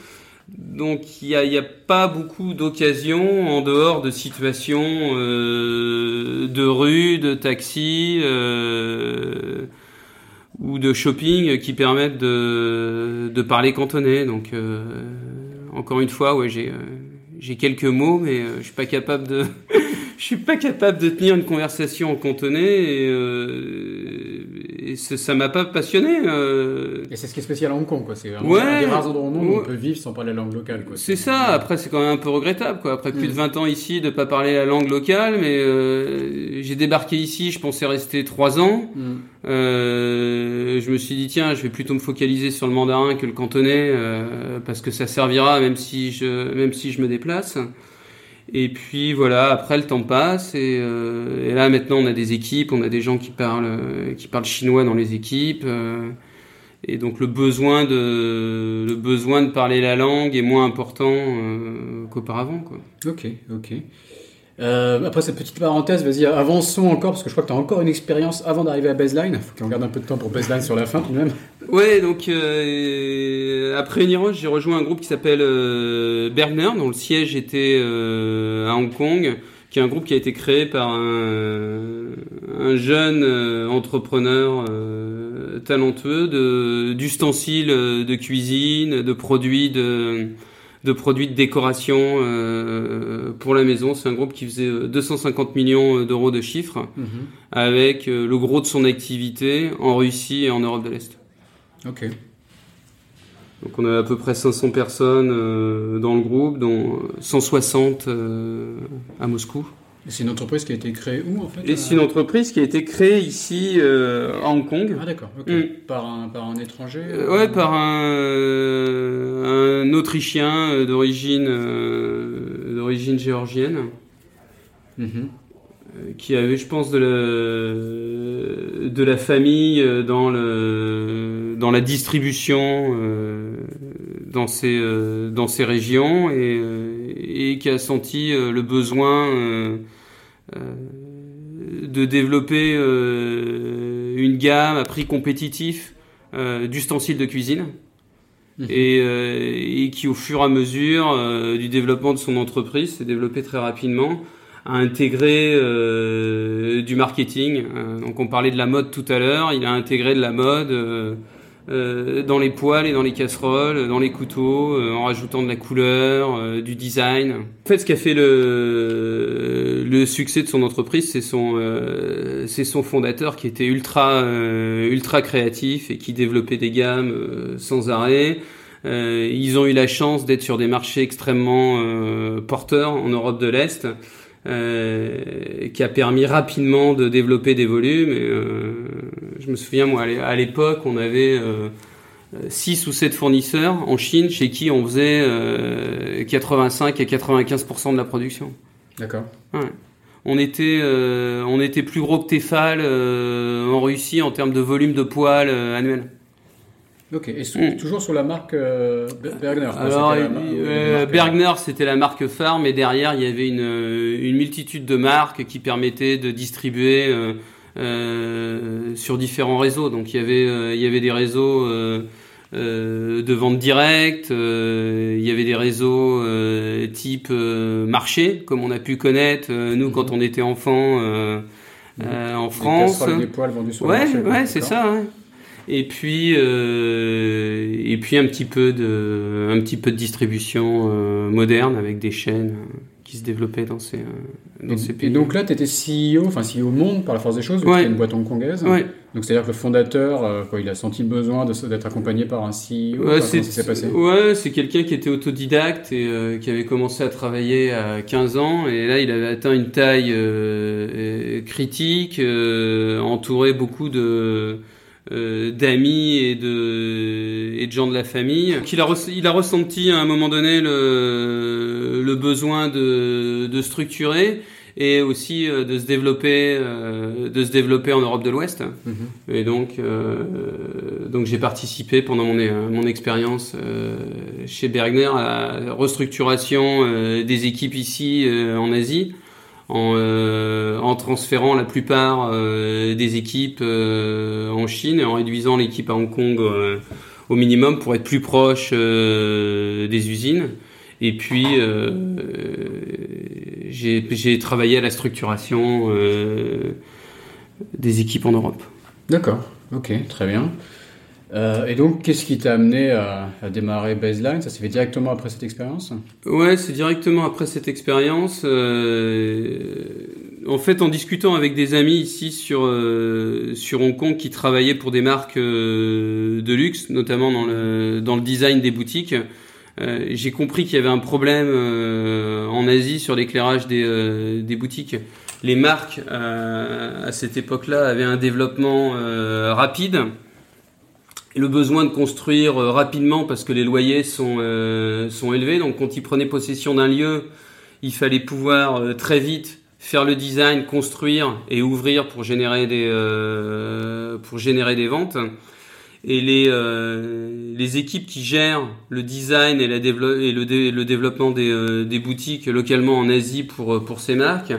Donc il n'y a, pas beaucoup d'occasions en dehors de situations euh, de rue, de taxi euh, ou de shopping qui permettent de, parler cantonais. Donc euh, encore une fois, ouais, j'ai quelques mots, mais je suis pas capable de je suis pas capable de tenir une conversation en cantonais et ça m'a pas passionné. euh, Et c'est ce qui est spécial à Hong Kong, quoi. C'est vraiment Ouais. un des rares endroits au monde où on peut vivre sans parler la langue locale, quoi. C'est ça. Après, c'est quand même un peu regrettable, quoi. Après plus Mm. de 20 ans ici, de pas parler la langue locale, mais euh, j'ai débarqué ici. Je pensais rester trois ans. Mhm. Euh, je me suis dit tiens, je vais plutôt me focaliser sur le mandarin que le cantonais euh, parce que ça servira même si je même si je me déplace. Et puis voilà, après le temps passe et, euh, et là maintenant on a des équipes, on a des gens qui parlent qui parlent chinois dans les équipes. euh, et donc le besoin de le besoin de parler la langue est moins important euh, qu'auparavant quoi. Ok, ok. Euh, après cette petite parenthèse, vas-y, avançons encore, parce que je crois que tu as encore une expérience avant d'arriver à Baseline. Faut qu'on garde un peu de temps pour Baseline sur la fin, tout de même. Ouais, donc euh, après Uniroche, j'ai rejoint un groupe qui s'appelle euh, Bergner, dont le siège était euh, à Hong Kong, qui est un groupe qui a été créé par un, un jeune euh, entrepreneur euh, talentueux d'ustensiles de cuisine, de produits de de produits de décoration euh, pour la maison. C'est un groupe qui faisait euh, 250 millions d'euros de chiffre, avec euh, le gros de son activité en Russie et en Europe de l'Est. Ok. Donc on a à peu près 500 personnes euh, dans le groupe, dont 160 euh, à Moscou. C'est une entreprise qui a été créée où, en fait Et euh, c'est une entreprise qui a été créée ici euh, à Hong Kong. Ah, d'accord, ok. Mm. Par, un, par un étranger Euh, ouais, par un, euh, un Autrichien euh, d'origine euh, d'origine géorgienne. Mhm. euh, qui avait, je pense, de la, de la famille euh, dans, le, dans la distribution euh, dans, ces, euh, dans ces régions et, euh, et qui a senti euh, le besoin euh, euh, de développer euh, une gamme à prix compétitif euh, d'ustensiles de cuisine. Mhm. Et, euh, et qui, au fur et à mesure euh, du développement de son entreprise, s'est développé très rapidement a intégré euh, du marketing. Euh, donc on parlait de la mode tout à l'heure, il a intégré de la mode euh, euh, dans les poêles et dans les casseroles, dans les couteaux, euh, en rajoutant de la couleur, euh, du design. En fait, ce qui a fait le, le succès de son entreprise, c'est son, euh, c'est son fondateur qui était ultra, euh, ultra créatif et qui développait des gammes euh, sans arrêt. Euh, ils ont eu la chance d'être sur des marchés extrêmement euh, porteurs en Europe de l'Est euh, qui a permis rapidement de développer des volumes. Et, euh, je me souviens, moi, à l'é- à l'époque, on avait euh, 6 ou 7 fournisseurs en Chine chez qui on faisait euh, 85 à 95% de la production. D'accord. On était, euh, on était plus gros que Tefal euh, en Russie en termes de volume de poils euh, annuel. Ok. Et sous- Mm. toujours sur la marque euh, Be- Bergner. Alors, la euh, euh, marque- Bergner, c'était la marque phare, mais derrière, il y avait une, euh, une multitude de marques qui permettaient de distribuer euh, sur différents réseaux. Donc, il y avait, euh, il y avait des réseaux euh, de vente directe. il y avait des réseaux type marché, comme on a pu connaître nous quand on était enfant en France. Des poils vendus sur ouais, le marché, ouais, c'est ça. Ouais. Et puis et puis un petit peu de un petit peu de distribution moderne avec des chaînes qui se développait dans ces, dans et, ces pays. Et donc là, tu étais CEO, enfin CEO Monde par la force des choses, ouais. une boîte hongkongaise. Ouais. Donc c'est-à-dire que le fondateur, euh, quoi, il a senti le besoin d'être accompagné par un CEO. Ouais, c'est passé? Ouais, c'est quelqu'un qui était autodidacte et euh, qui avait commencé à travailler à 15 ans. Et là, il avait atteint une taille euh, critique, entouré beaucoup de euh, d'amis et de, et de gens de la famille. qu'il a, il a ressenti à un moment donné le, le besoin de, de structurer et aussi euh, de se développer euh, de se développer en Europe de l'Ouest mm-hmm. et donc donc j'ai participé pendant mon mon expérience chez Bergner à la restructuration des équipes ici en Asie en, euh, en transférant la plupart euh, des équipes euh, en Chine et en réduisant l'équipe à Hong Kong au minimum pour être plus proche des usines. Et puis, j'ai travaillé à la structuration des équipes en Europe. D'accord, ok, très bien. Euh, et donc, qu'est-ce qui t'a amené à, démarrer Baseline? Ça s'est fait directement après cette expérience? Ouais, c'est directement après cette expérience. Euh, en fait, en discutant avec des amis ici sur euh, Hong Kong qui travaillaient pour des marques de luxe, notamment dans le design des boutiques, j'ai compris qu'il y avait un problème en Asie sur l'éclairage des des boutiques. Les marques à cette époque-là avaient un développement rapide le besoin de construire euh, rapidement parce que les loyers sont, euh, sont élevés. Donc quand ils prenaient possession d'un lieu, il fallait pouvoir euh, très vite faire le design, construire et ouvrir pour générer des, pour générer des ventes. Et les, les équipes qui gèrent le design et, la et le, le, développement des, des, boutiques localement en Asie pour, pour ces marques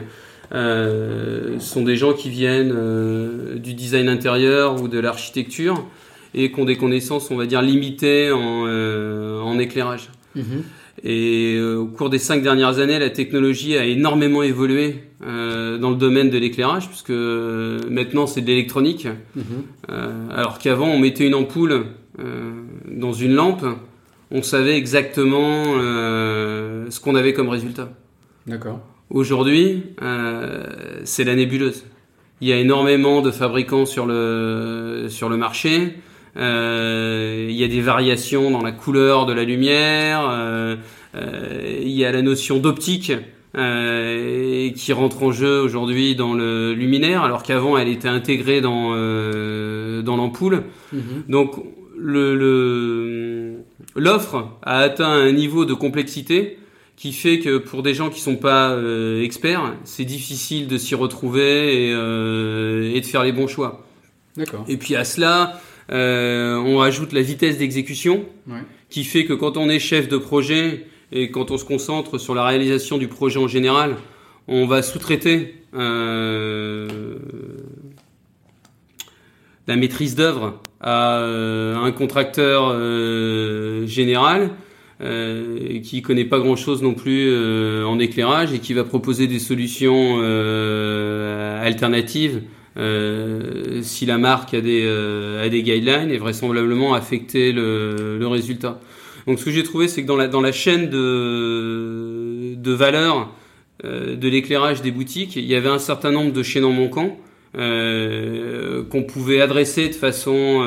sont des gens qui viennent du design intérieur ou de l'architecture et qui ont des connaissances, on va dire, limitées en, euh, en éclairage. Mhm. Et euh, au cours des cinq dernières années, la technologie a énormément évolué euh, dans le domaine de l'éclairage, puisque maintenant c'est de l'électronique. Mhm. alors qu'avant, on mettait une ampoule dans une lampe, on savait exactement ce qu'on avait comme résultat. D'accord. Aujourd'hui, c'est la nébuleuse. Il y a énormément de fabricants sur le sur le marché. Euh, il y a des variations dans la couleur de la lumière. Euh, euh, il y a la notion d'optique qui rentre en jeu aujourd'hui dans le luminaire, alors qu'avant elle était intégrée dans dans l'ampoule. Mhm. Donc le l'offre a atteint un niveau de complexité qui fait que pour des gens qui sont pas experts, c'est difficile de s'y retrouver et, et, de faire les bons choix. D'accord. Et puis à cela, on ajoute la vitesse d'exécution, ouais. qui fait que quand on est chef de projet et quand on se concentre sur la réalisation du projet en général, on va sous-traiter euh, la maîtrise d'œuvre à euh, un contracteur euh, général euh, qui connaît pas grand chose non plus euh, en éclairage et qui va proposer des solutions alternatives euh, si la marque a des, euh, a des guidelines et vraisemblablement affecter le, le résultat. Donc ce que j'ai trouvé, c'est que dans la, dans la chaîne de, de valeur euh, de l'éclairage des boutiques, il y avait un certain nombre de chaînons manquants qu'on pouvait adresser de façon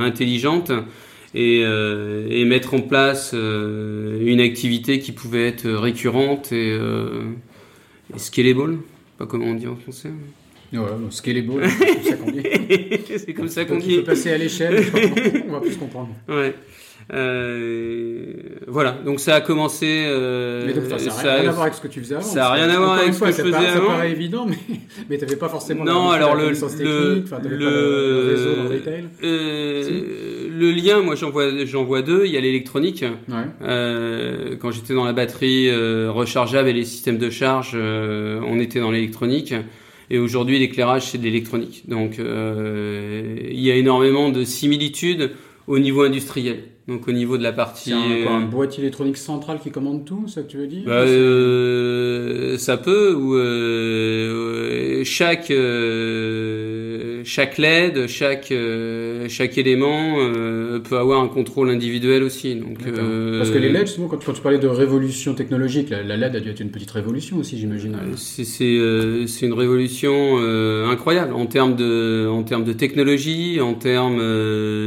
intelligente et, et, mettre en place une activité qui pouvait être récurrente et, et scalable, pas comment on dit en français. Scalable, ça qu'on dit. c'est comme ça qu'on dit. Tu peux passer à l'échelle, on va plus comprendre. Ouais. Euh, voilà, donc ça a commencé. Euh, mais donc, ça n'a rien à voir avec ce que tu faisais avant. Ça n'a rien à voir avec ce que je faisais pas, avant. Ça paraît évident, mais, mais tu n'avais pas forcément non, la, alors le, connaissance le, technique, le, le, réseau dans le retail. Euh, si. Le lien, moi j'en vois, vois deux. Il y a l'électronique. Ouais. Euh, quand j'étais dans la batterie euh, rechargeable et les systèmes de charge, euh, on était dans l'électronique. Et aujourd'hui, l'éclairage, c'est de l'électronique. Donc, euh, il y a énormément de similitudes au niveau industriel. Donc au niveau de la partie. C'est un, un, boîtier électronique central qui commande tout, ça que tu veux dire bah, euh, Ça peut, ou euh, chaque euh, chaque LED, chaque euh, chaque élément euh, peut avoir un contrôle individuel aussi. Donc parce que les LED, justement, quand, quand, tu parlais de révolution technologique, la, la, LED a dû être une petite révolution aussi, j'imagine. C'est c'est une révolution incroyable en termes de en termes de technologie, en termes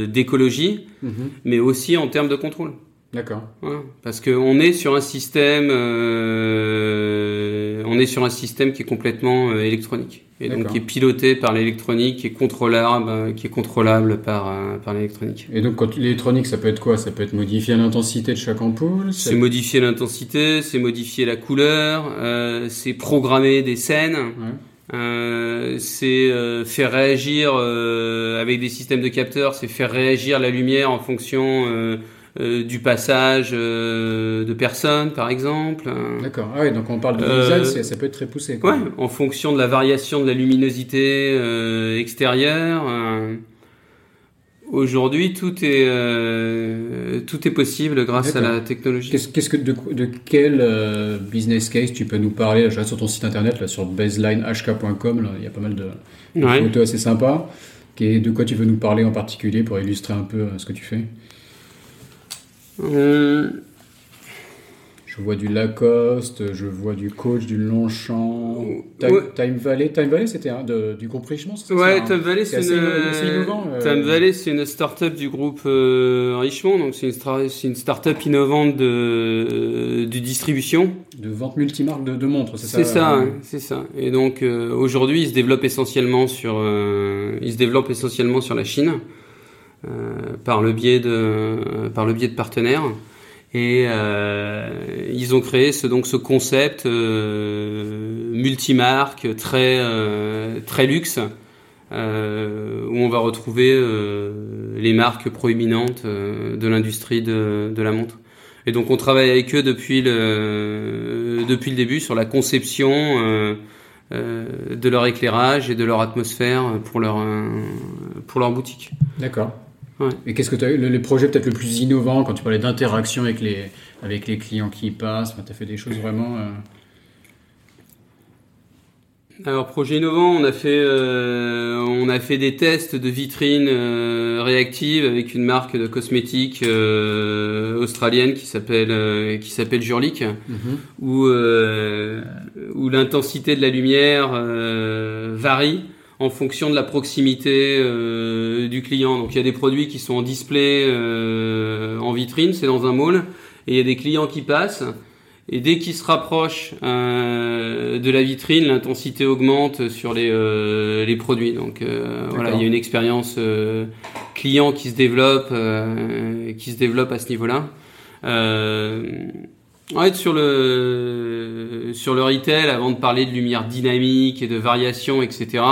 d'écologie, mm -hmm. mais aussi en termes de contrôle. D'accord. Voilà. Parce qu'on est sur un système, euh, on est sur un système qui est complètement euh, électronique et donc qui est piloté par l'électronique, qui est contrôlable, euh, qui est contrôlable par euh, par l'électronique. Et donc quand l'électronique, ça peut être quoi? Ça peut être modifier l'intensité de chaque ampoule? C'est modifier l'intensité, c'est modifier la couleur, euh, c'est programmer des scènes. Ouais. Euh, c'est euh, faire réagir avec des systèmes de capteurs, c'est faire réagir la lumière en fonction du passage de personnes, par exemple. D'accord. Ah oui, donc on parle de design, ça peut être très poussé. Quoi. Ouais, en fonction de la variation de la luminosité extérieure. Aujourd'hui, tout est euh, tout est possible grâce à la technologie. Qu'est-ce, qu'est-ce que de, de quel euh, business case tu peux nous parler? Je sur ton site internet là sur baselinehk.com, là, il y a pas mal de, de ouais. photos assez sympas. De quoi tu veux nous parler en particulier pour illustrer un peu ce que tu fais? Euh, je vois du Lacoste, je vois du coach, du Longchamp. Time, ouais. Time Valley, Time Valley c'était hein, du groupe Richemont c'est Ouais, ça, Time Valley c'est une, euh... Time Valley c'est une start-up du groupe euh, Richemont, donc c'est une, une start-up innovante de, euh, de distribution. De vente multimarque de, de montres, c'est ça C'est ça, euh... c'est ça. Et donc euh, aujourd'hui il se développe essentiellement sur, euh, il se développe essentiellement sur la Chine par le biais de, par le biais de partenaires. Et euh, ils ont créé ce, donc ce concept euh, multimarque très euh, très luxe euh, où on va retrouver euh, les marques proéminentes euh, de l'industrie de, de, la montre. Et donc on travaille avec eux depuis le depuis le début sur la conception de leur éclairage et de leur atmosphère pour leur pour leur boutique. D'accord. Ouais. Et qu'est-ce que tu as eu le, le projet peut-être le plus innovant quand tu parlais d'interaction avec les, avec les clients qui y passent Tu as fait des choses vraiment. Euh... Alors projet innovant, on a fait euh, on a fait des tests de vitrines euh, réactives avec une marque de cosmétiques euh, australienne qui s'appelle euh, qui s'appelle Jurlic, mm -hmm. où euh, où l'intensité de la lumière euh, varie en fonction de la proximité euh, du client. Donc il y a des produits qui sont en display euh, en vitrine, c'est dans un mall, et il y a des clients qui passent. Et dès qu'ils se rapprochent euh, de la vitrine, l'intensité augmente sur les, euh, les produits. Donc voilà, il y a une expérience client qui se développe, qui se développe à ce niveau-là. Sur le sur le retail, avant de parler de lumière dynamique et de variation, etc.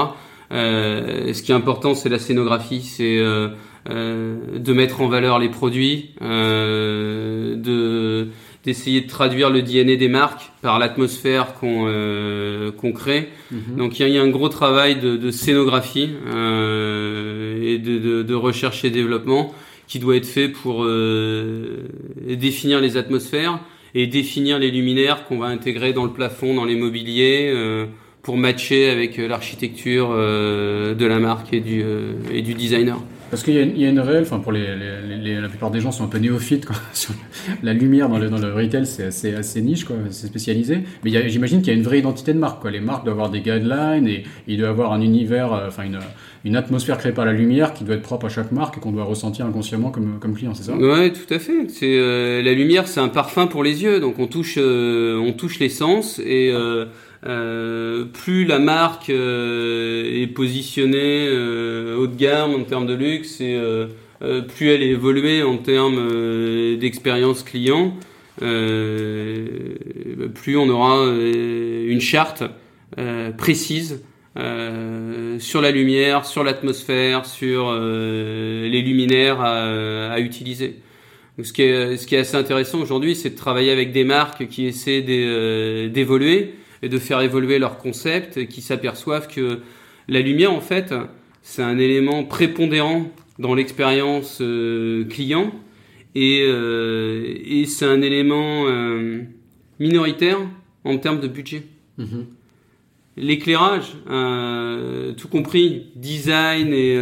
Euh, ce qui est important, c'est la scénographie, c'est euh, euh, de mettre en valeur les produits, euh, de d'essayer de traduire le DNA des marques par l'atmosphère qu'on euh, qu'on crée. -hmm. Donc il y, y, a un gros travail de, de scénographie euh, et de, de, de, recherche et développement qui doit être fait pour euh, définir les atmosphères et définir les luminaires qu'on va intégrer dans le plafond, dans les mobiliers. Euh, pour matcher avec l'architecture euh, de la marque et du, euh, et du designer. Parce qu'il y, y, a une réelle, enfin pour les, les, les, la plupart des gens sont un peu néophytes quoi, sur la lumière dans le, dans le retail, c'est assez, assez niche, quoi, c'est spécialisé. Mais j'imagine qu'il y a une vraie identité de marque. Quoi. Les marques doivent avoir des guidelines et il doit avoir un univers, enfin une, une atmosphère créée par la lumière qui doit être propre à chaque marque et qu'on doit ressentir inconsciemment comme, comme client, c'est ça? Ouais, tout à fait. C'est euh, la lumière, c'est un parfum pour les yeux, donc on touche, euh, on touche les sens et euh, euh, plus la marque euh, est positionnée euh, haut de gamme en termes de luxe et plus elle est évoluée en termes d'expérience client, plus on aura une charte précise sur la lumière, sur l'atmosphère, sur les luminaires à, à utiliser. Ce, qui est, ce qui est assez intéressant aujourd'hui, c'est de travailler avec des marques qui essaient d'évoluer et de faire évoluer leur concept et qui s'aperçoivent que la lumière, en fait, c'est un élément prépondérant dans l'expérience client et, et c'est un élément minoritaire en termes de budget. Mhm. L'éclairage, tout compris, design et,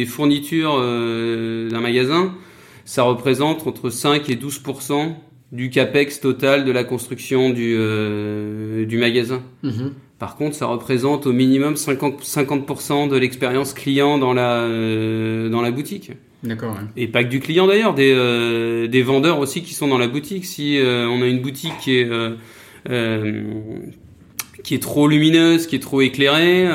et fourniture d'un magasin, ça représente entre 5 et 12 du capex total de la construction du, euh, du magasin. Mhm. Par contre, ça représente au minimum 50%, 50 de l'expérience client dans la, euh, dans la boutique. D'accord. Et pas que du client d'ailleurs, des, euh, des vendeurs aussi qui sont dans la boutique. Si on a une boutique qui est qui est trop lumineuse, qui est trop éclairée,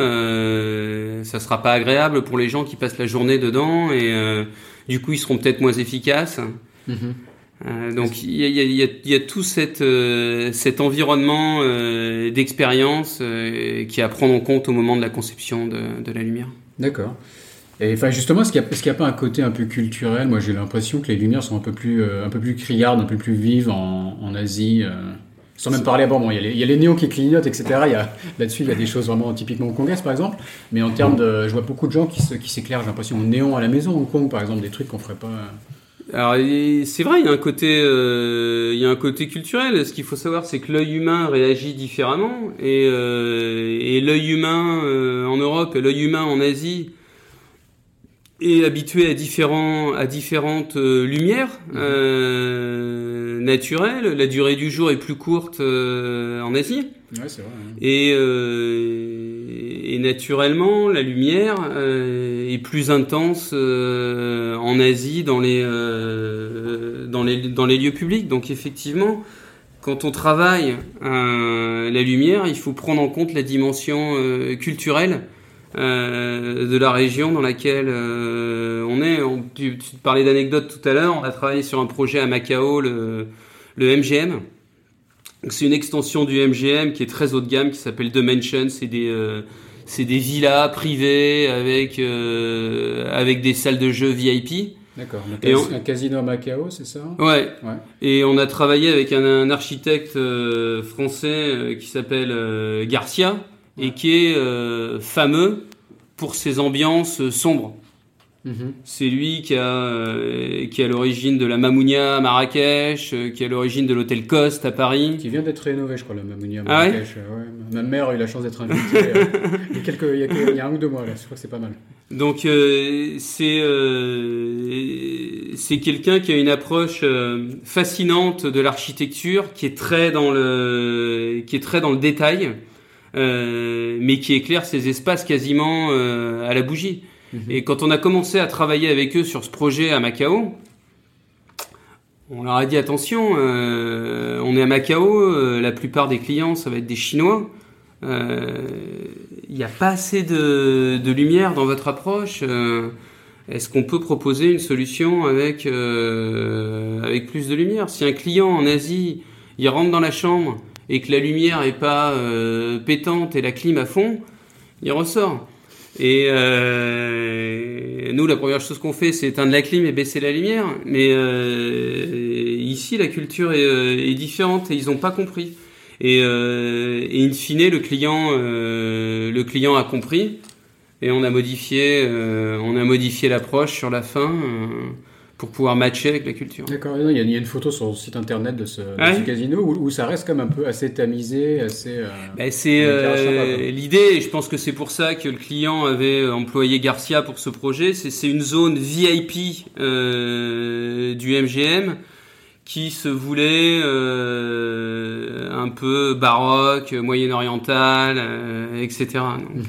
ça sera pas agréable pour les gens qui passent la journée dedans et du coup, ils seront peut-être moins efficaces. Mhm. Euh, donc il y a, tout cet environnement euh, d'expérience euh, qui est à prendre en compte au moment de la conception de, la lumière. D'accord. Et enfin justement, est-ce qu'il n'y a, pas un côté un peu culturel? Moi j'ai l'impression que les lumières sont un peu plus, un peu plus criardes, un peu plus vives en, Asie. Sans même parler, bon, il y, a les néons qui clignotent, etc. Là-dessus, il y a des choses vraiment typiquement hongkongaises, par exemple. Mais en termes de. Je vois beaucoup de gens qui s'éclairent, j'ai l'impression, au néon à la maison, Hong Kong, par exemple, des trucs qu'on ferait pas. Alors c'est vrai, il y a un côté, euh, il y a un côté culturel. Ce qu'il faut savoir, c'est que l'œil humain réagit différemment, et, euh, et l'œil humain euh, en Europe et l'œil humain en Asie est habitué à différents, à différentes lumières. Mhm naturel. La durée du jour est plus courte en Asie. Ouais, vrai, hein. et, et, naturellement, la lumière euh, est plus intense en Asie dans les, dans, les, dans les lieux publics. Donc effectivement, quand on travaille la lumière, il faut prendre en compte la dimension culturelle euh, de la région dans laquelle euh, on est. Tu, parlais d'anecdotes tout à l'heure. On a travaillé sur un projet à Macao, le, MGM. C'est une extension du MGM qui est très haut de gamme, qui s'appelle Dimension. C'est des euh, c'est des villas privées avec euh, avec des salles de jeux VIP. D'accord. Un, casino à Macao, c'est ça? Ouais. ouais. Et on a travaillé avec un, un architecte français qui s'appelle Garcia et qui est euh, fameux pour ses ambiances sombres. Mhm. C'est lui qui a euh, qui a l'origine de la Mamounia à Marrakech, euh, qui a l'origine de l'hôtel Coste à Paris. Qui vient d'être rénové, je crois, la Mamounia à ah Marrakech. ouais Ma mère a eu la chance d'être invitée il, y a quelques, il, y a un ou deux mois là. Je crois que c'est pas mal. Donc c'est c'est quelqu'un qui a une approche fascinante de l'architecture, qui est très dans le qui est très dans le détail. Euh, mais qui éclaire ces espaces quasiment euh, à la bougie. Et quand on a commencé à travailler avec eux sur ce projet à Macao, on leur a dit attention, euh, on est à Macao, la plupart des clients ça va être des Chinois. Il n'y a pas assez de, lumière dans votre approche. Est-ce qu'on peut proposer une solution avec avec plus de lumière? Si un client en Asie, il rentre dans la chambre, et que la lumière est pas euh, pétante et la clim à fond, il ressort. Et euh, nous, la première chose qu'on fait, c'est éteindre la clim et baisser la lumière. Mais euh, ici, la culture est, euh, est, différente et ils n'ont pas compris. Et, et, in fine, le client, le client a compris et on a modifié, on a modifié l'approche sur la fin pour pouvoir matcher avec la culture. D'accord, il, y, a une photo sur le site internet de ce, casino où, ça reste comme un peu assez tamisé, assez. Euh, ben, c'est euh, l'idée, et je pense que c'est pour ça que le client avait employé Garcia pour ce projet. C'est une zone VIP euh, du MGM qui se voulait un peu baroque, moyen-oriental, etc. Donc.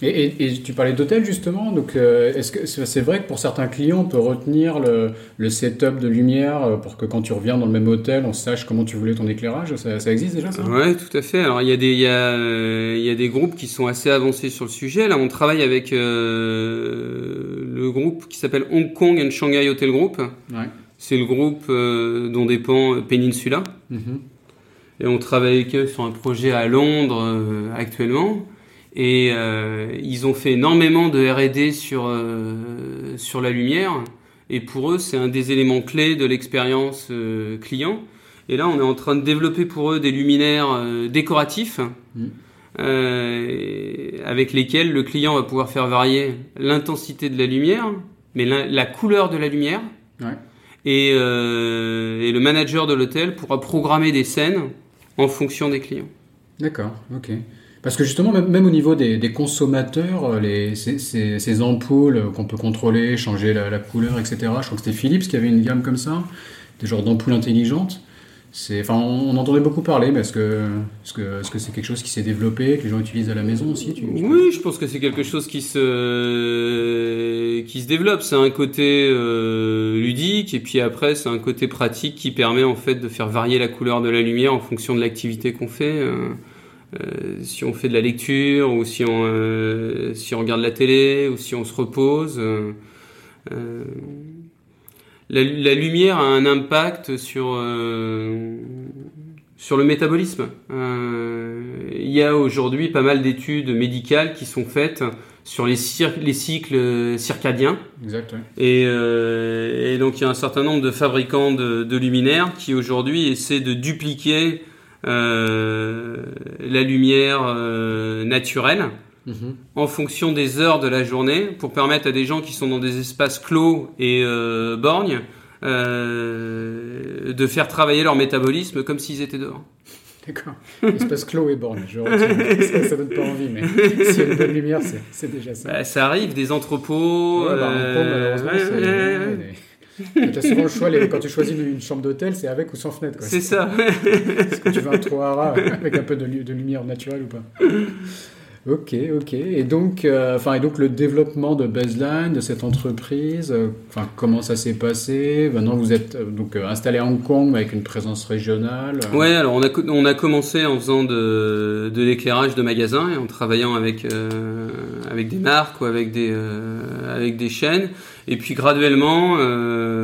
Et, et, tu parlais d'hôtel justement, donc euh, est-ce que c'est vrai que pour certains clients, on peut retenir le, le, setup de lumière euh, pour que quand tu reviens dans le même hôtel, on sache comment tu voulais ton éclairage? Ça, ça, existe déjà ça? Ouais, tout à fait. Alors il y a des il y a, il y a des groupes qui sont assez avancés sur le sujet. Là, on travaille avec euh, le groupe qui s'appelle Hong Kong and Shanghai Hotel Group. Ouais. C'est le groupe euh, dont dépend Peninsula. Mm-hmm. Et on travaille avec eux sur un projet à Londres actuellement. Et euh, ils ont fait énormément de R&D sur euh, sur la lumière. Et pour eux, c'est un des éléments clés de l'expérience euh, client. Et là, on est en train de développer pour eux des luminaires décoratifs. Mmh. avec lesquels le client va pouvoir faire varier l'intensité de la lumière, mais la, couleur de la lumière. Et, et le manager de l'hôtel pourra programmer des scènes en fonction des clients. D'accord, ok. Parce que justement, même, au niveau des, consommateurs, euh, les, ces, ampoules qu'on peut contrôler, changer la, couleur, etc. Je crois que c'était Philips qui avait une gamme comme ça, des genres d'ampoules intelligentes. Enfin, on, entendait beaucoup parler, mais est-ce que c'est -ce que, c'est quelque chose qui s'est développé, que les gens utilisent à la maison aussi Oui, je pense que c'est quelque chose qui se, qui se développe. C'est un côté euh, ludique, et puis après, c'est un côté pratique qui permet en fait de faire varier la couleur de la lumière en fonction de l'activité qu'on fait. Euh. Euh, si on fait de la lecture ou si on, euh, si on regarde la télé ou si on se repose. Euh, la, la, lumière a un impact sur, sur le métabolisme. Il y a aujourd'hui pas mal d'études médicales qui sont faites sur les, les cycles circadiens. Exact, et, et, donc il y a un certain nombre de fabricants de, de luminaires qui aujourd'hui essaient de dupliquer euh, la lumière euh, naturelle mhm. en fonction des heures de la journée pour permettre à des gens qui sont dans des espaces clos et euh, borgnes de faire travailler leur métabolisme comme s'ils étaient dehors. D'accord. Espace clos et borgne, je retiens. ça, ça donne pas envie, mais s'il y a une bonne lumière, c'est déjà ça. Bah, ça arrive, des entrepôts. Ouais, bah, malheureusement, c'est tu as souvent le choix, quand tu choisis une, chambre d'hôtel, c'est avec ou sans fenêtre. C'est ça. Est-ce que tu veux un trou avec un peu de, de lumière naturelle ou pas? Ok, ok. Et donc, euh, et donc le développement de Baseline, de cette entreprise, euh, comment ça s'est passé? Maintenant, vous êtes euh, donc installé à Hong Kong avec une présence régionale. Ouais, alors on a on a commencé en faisant de, de l'éclairage de magasins et en travaillant avec avec des marques ou avec des avec des chaînes. Et puis graduellement,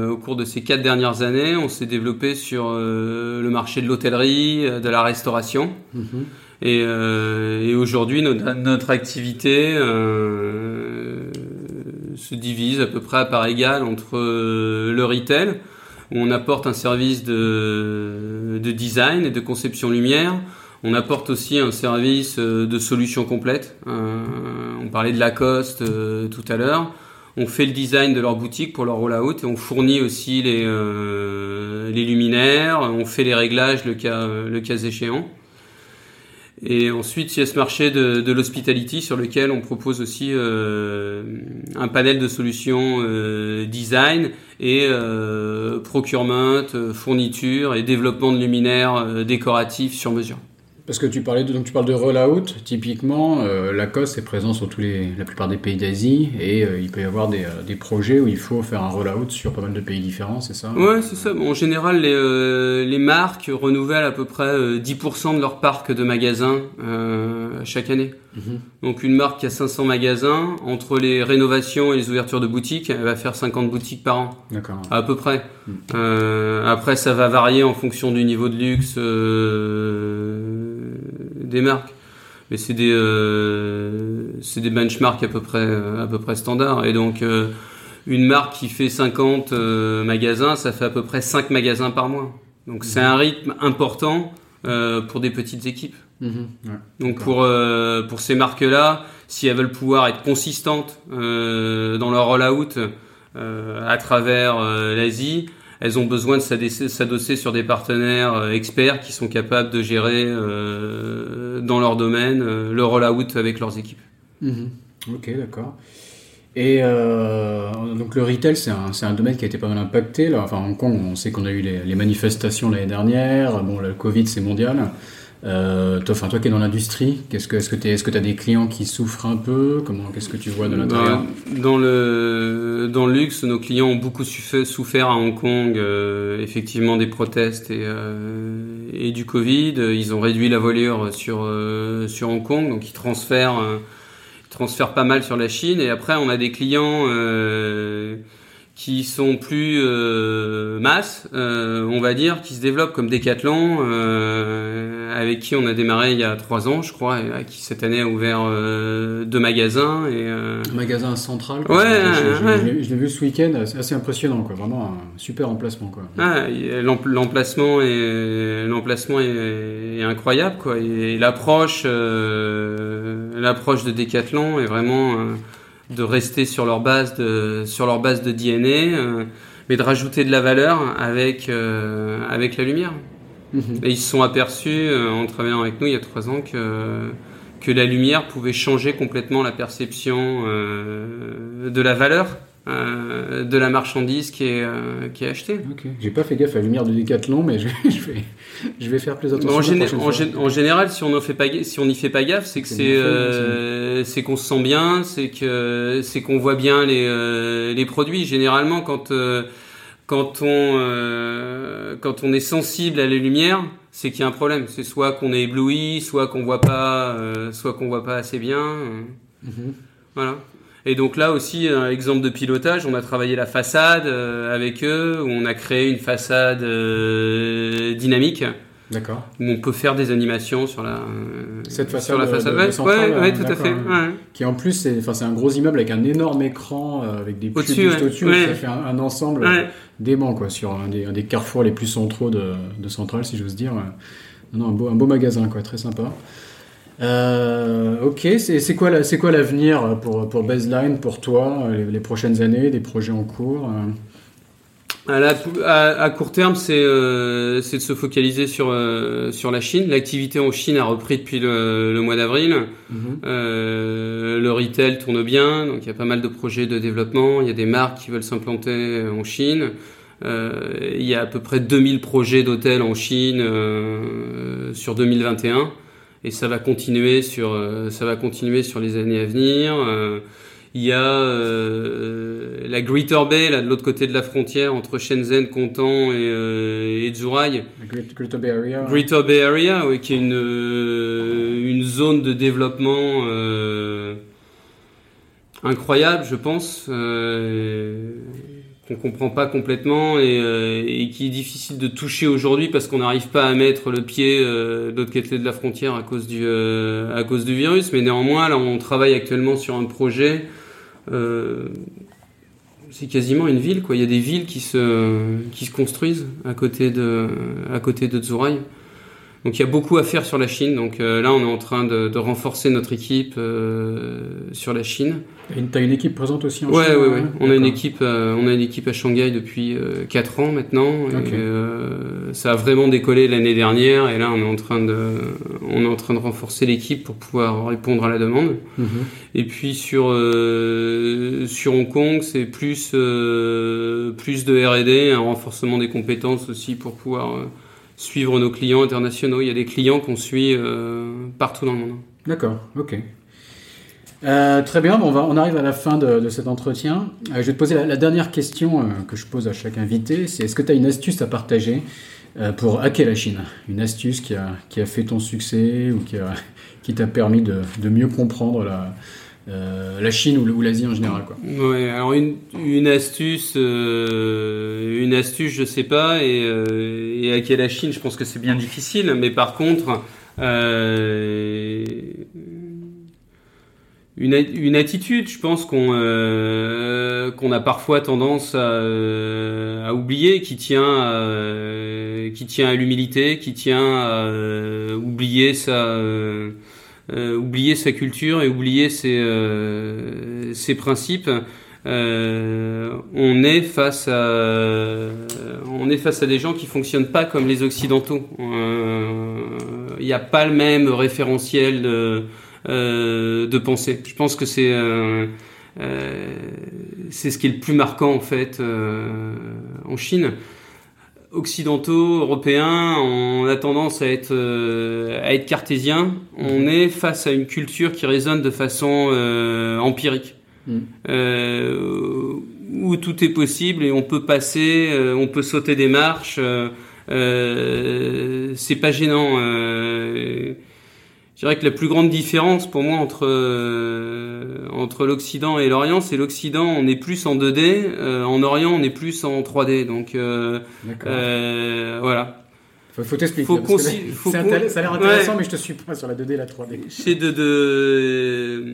au cours de ces quatre dernières années, on s'est développé sur le marché de l'hôtellerie, de la restauration. Mm-hmm. Et, euh, et aujourd'hui, notre, notre, activité euh, se divise à peu près à part égale entre euh, le retail, où on apporte un service de, de design et de conception lumière. On apporte aussi un service euh, de solution complète. Euh, on parlait de Lacoste euh, tout à l'heure. On fait le design de leur boutique pour leur rollout et on fournit aussi les, les luminaires. On fait les réglages le cas, le cas échéant. Et ensuite, il y a ce marché de, de l'hospitality sur lequel on propose aussi euh, un panel de solutions euh, design et euh, procurement, fourniture et développement de luminaires euh, décoratifs sur mesure. Parce que tu parlais de, donc tu parles de rollout, typiquement, euh, Lacoste est présent sur tous les, la plupart des pays d'Asie et euh, il peut y avoir des, euh, des, projets où il faut faire un rollout sur pas mal de pays différents, c'est ça? Ouais, c'est ça. Bon, en général, les, euh, les marques renouvellent à peu près 10% de leur parc de magasins chaque année. Mhm. Donc une marque qui a 500 magasins, entre les rénovations et les ouvertures de boutiques, elle va faire 50 boutiques par an. D'accord. À peu près. Mhm. après, ça va varier en fonction du niveau de luxe des marques, mais c'est des euh, c'est des benchmarks à peu près à peu près standards. Et donc euh, une marque qui fait 50 euh, magasins, ça fait à peu près 5 magasins par mois. Donc c'est un rythme important pour des petites équipes. Mhm. Donc pour pour ces marques-là, si elles veulent pouvoir être consistantes dans leur rollout à travers l'Asie, elles ont besoin de s'adosser sur des partenaires euh, experts qui sont capables de gérer euh, dans leur domaine euh, le roll-out avec leurs équipes. Mhm. Ok, d'accord. Et donc le retail, c'est un, domaine qui a été pas mal impacté. Là. Enfin, Hong Kong, on sait qu'on a eu les manifestations l'année dernière. Bon, le Covid, c'est mondial. Euh, toi, qui es dans l'industrie, qu'est-ce que, est-ce que tu as des clients qui souffrent un peu? Comment, qu'est-ce que tu vois de l'intérieur? Dans le dans le luxe, nos clients ont beaucoup souffert à Hong Kong, euh, effectivement des protestes et euh, et du Covid. Ils ont réduit la voilure sur sur Hong Kong, donc ils transfèrent ils transfèrent pas mal sur la Chine. Et après, on a des clients qui sont plus euh, masse, euh, on va dire, qui se développent comme Decathlon, euh, avec qui on a démarré il y a trois ans, je crois, et qui cette année a ouvert deux magasins. Et, Un magasin central. Ouais, je, l'ai vu ce week-end, c'est assez impressionnant, quoi. Vraiment un super emplacement, quoi. Ah, l'emplacement est l'emplacement est, incroyable, quoi. Et, l'approche, l'approche de Decathlon est vraiment de rester sur leur base de sur leur base de DNA mais de rajouter de la valeur avec, euh, avec la lumière. Mhm. Et ils se sont aperçus, euh, en travaillant avec nous il y a trois ans, que, que la lumière pouvait changer complètement la perception euh, de la valeur euh, de la marchandise qui est, euh, qui est achetée. Ok, j'ai pas fait gaffe à la lumière de Decathlon, mais je, vais, je vais faire plus attention. En, en, général, si on n'y fait pas, si on fait pas gaffe, c'est que c'est, euh, c'est qu'on se sent bien, c'est que c'est qu'on voit bien les, les produits. Généralement, quand quand on quand on est sensible à la lumière, c'est qu'il y a un problème. C'est soit qu'on est ébloui, soit qu'on voit pas, soit qu'on voit pas assez bien. Mhm. Voilà. Et donc là aussi, un exemple de pilotage, on a travaillé la façade euh, avec eux, où on a créé une façade euh, dynamique. D'accord. Où on peut faire des animations sur la, Cette façade sur la façade. ouais, ouais, tout à fait. Qui en plus, c'est, enfin, c'est un gros immeuble avec un énorme écran euh, avec des au-dessus, au-dessus. Ça fait un, ensemble dément, quoi, sur un des, un des, carrefours les plus centraux de, de Centrale, si j'ose dire. Non, un beau, un beau magasin, quoi, très sympa. Euh, ok, c'est quoi l'avenir pour, pour Baseline, pour toi, les, prochaines années, des projets en cours euh? à, court terme, euh, c'est de se focaliser sur, sur la Chine. L'activité en Chine a repris depuis le, mois d'avril. Mhm. le retail tourne bien, donc il y a pas mal de projets de développement. Il y a des marques qui veulent s'implanter en Chine. il y a à peu près 2000 projets d'hôtels en Chine sur 2021 et ça va continuer sur euh, ça va continuer sur les années à venir. Euh, il y a euh, la Greater Bay, là, de l'autre côté de la frontière, entre Shenzhen, Canton et, et Zhuhai. Greater Bay Area. Greater Bay Area, oui, qui est une, une zone de développement incroyable, je pense qu'on comprend pas complètement euh, et, qui est difficile de toucher aujourd'hui parce qu'on n'arrive pas à mettre le pied euh, de l'autre côté de la frontière à cause du euh, à cause du virus. Mais néanmoins, là, on travaille actuellement sur un projet. c'est quasiment une ville, quoi. Il y a des villes qui se qui se construisent à côté de à côté de. Donc il y a beaucoup à faire sur la Chine. Donc euh, là, on est en train de, de renforcer notre équipe euh, sur la Chine. Tu as une équipe présente aussi en ouais, Chine Ouais, ouais, On a une équipe, euh, on a une équipe à Shanghai depuis 4 ans maintenant. ça a vraiment décollé l'année dernière. Et là, on est en train de, on est en train de renforcer l'équipe pour pouvoir répondre à la demande. Mhm. Et puis sur sur Hong Kong, c'est plus plus de R&D, un renforcement des compétences aussi pour pouvoir suivre nos clients internationaux. Il y a des clients qu'on suit euh, partout dans le monde. D'accord, ok. Euh, très bien, bon, on, arrive à la fin de, cet entretien. Euh, je vais te poser la, dernière question que je pose à chaque invité. C'est est-ce que tu as une astuce à partager pour hacker la Chine? Une astuce qui a, qui a fait ton succès ou qui, qui t'a permis de, de, mieux comprendre la, euh, la Chine ou, l'Asie en général quoi. Ouais, alors une, astuce, euh, une astuce, je sais pas, et, euh, hacker la Chine, je pense que c'est bien difficile, mais par contre, euh, une, attitude, je pense qu'on euh, qu'on a parfois tendance à, à oublier, qui tient à, qui tient à l'humilité, qui tient à oublier sa oublier sa culture et oublier ses, euh, ses principes. Euh, on est face à on est face à des gens qui fonctionnent pas comme les occidentaux. Il n'y a pas le même référentiel de, de pensée. Je pense que c'est c'est ce qui est le plus marquant en fait en Chine occidentaux, européens, on a tendance à être, euh, à être cartésien. On mhm. est face à une culture qui résonne de façon euh, empirique, mhm. euh, où tout est possible et on peut passer, on peut sauter des marches. c'est pas gênant. Je dirais que la plus grande différence pour moi entre euh, entre l'Occident et l'Orient, c'est l'Occident, on est plus en 2D, euh, en Orient, on est plus en 3D. Donc euh, voilà. Faut, faut t'expliquer. Faut là, faut ça a l'air intéressant, Ouais. mais je te suis pas sur la 2D et la 3D. c'est de, de,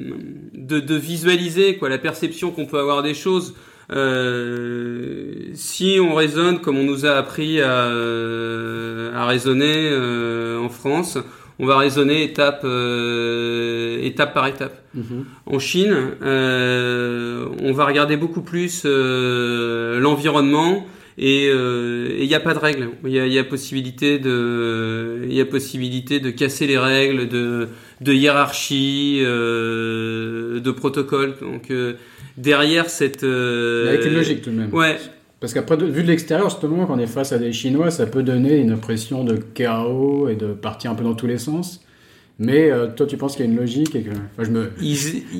de, de visualiser quoi, la perception qu'on peut avoir des choses. Euh, si on raisonne comme on nous a appris à, euh, à raisonner euh, en France, on va raisonner étape, euh, étape par étape. Mhm. En Chine, euh, on va regarder beaucoup plus euh, l'environnement et il n'y a pas de règles. Il y a, y a possibilité de, il y a possibilité de casser les règles de, de hiérarchie, euh, de protocole. Donc euh, derrière cette, euh, avec une logique tout de même. Ouais, Parce qu'après, vu de l'extérieur, justement, quand on est face à des Chinois, ça peut donner une impression de chaos et de partir un peu dans tous les sens. Mais euh, toi, tu penses qu'il y a une logique et que. Enfin, je me.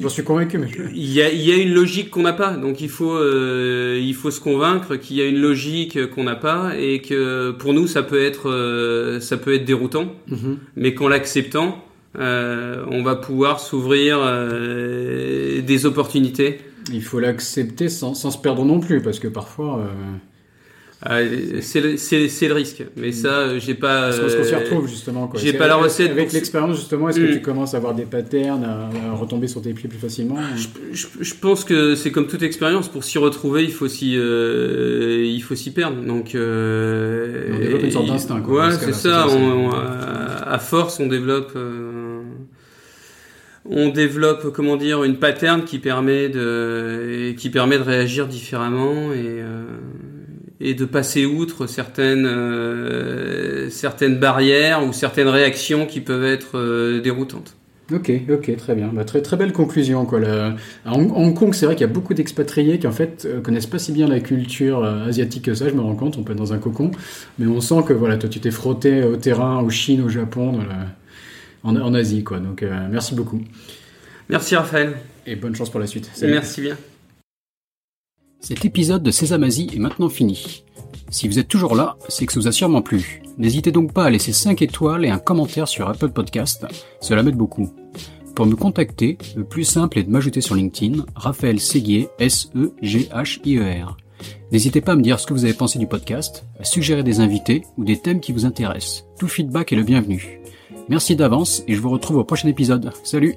J'en suis convaincu, mais. Il y, a, il y a une logique qu'on n'a pas, donc il faut, euh, il faut se convaincre qu'il y a une logique qu'on n'a pas et que pour nous ça peut être, euh, ça peut être déroutant, Mhm. mais qu'en l'acceptant, on va pouvoir s'ouvrir des opportunités. Il faut l'accepter sans, sans se perdre non plus, parce que parfois. euh, Euh, c'est le, c'est- c'est le risque, mais ça euh, j'ai pas. Parce qu'on s'y euh, retrouve justement. j'ai pas la recette Avec l'expérience justement, est-ce que Mm. tu commences à avoir des patterns, à, à retomber sur tes pieds plus facilement Je, je pense que c'est comme toute expérience. Pour s'y retrouver, il faut s'y, euh, il faut s'y perdre. Donc, euh, On développe une sorte d'instinct, Ouais, ce c'est ça. c'est ça, On- c'est- on- à à force, on développe, on développe, comment dire, une pattern qui permet de, qui permet de réagir différemment et euh, de passer outre certaines euh, certaines barrières ou certaines réactions qui peuvent être euh, déroutantes. Ok, ok, très bien. Bah, très, très belle conclusion. Quoi. Hong, Kong, c'est vrai qu'il y a beaucoup d'expatriés qui en fait connaissent pas si bien la culture asiatique que ça. Je me rends compte, on peut être dans un cocon, mais on sent que voilà, toi, tu t'es frotté au terrain, au Chine, au Japon, en, en Asie, quoi. Donc, euh, merci beaucoup Merci Raphaël. et bonne chance pour la suite. Salut. Merci bien. Cet épisode de Sésame Asie est maintenant fini. Si vous êtes toujours là, c'est que ça vous a sûrement plu. N'hésitez donc pas à laisser 5 étoiles et un commentaire sur Apple Podcast, cela m'aide beaucoup. Pour me contacter, le plus simple est de m'ajouter sur LinkedIn, Raphaël Séguier, S-E-G-H-I-E-R. N'hésitez pas à me dire ce que vous avez pensé du podcast, à suggérer des invités ou des thèmes qui vous intéressent. Tout feedback est le bienvenu. Merci d'avance et je vous retrouve au prochain épisode. Salut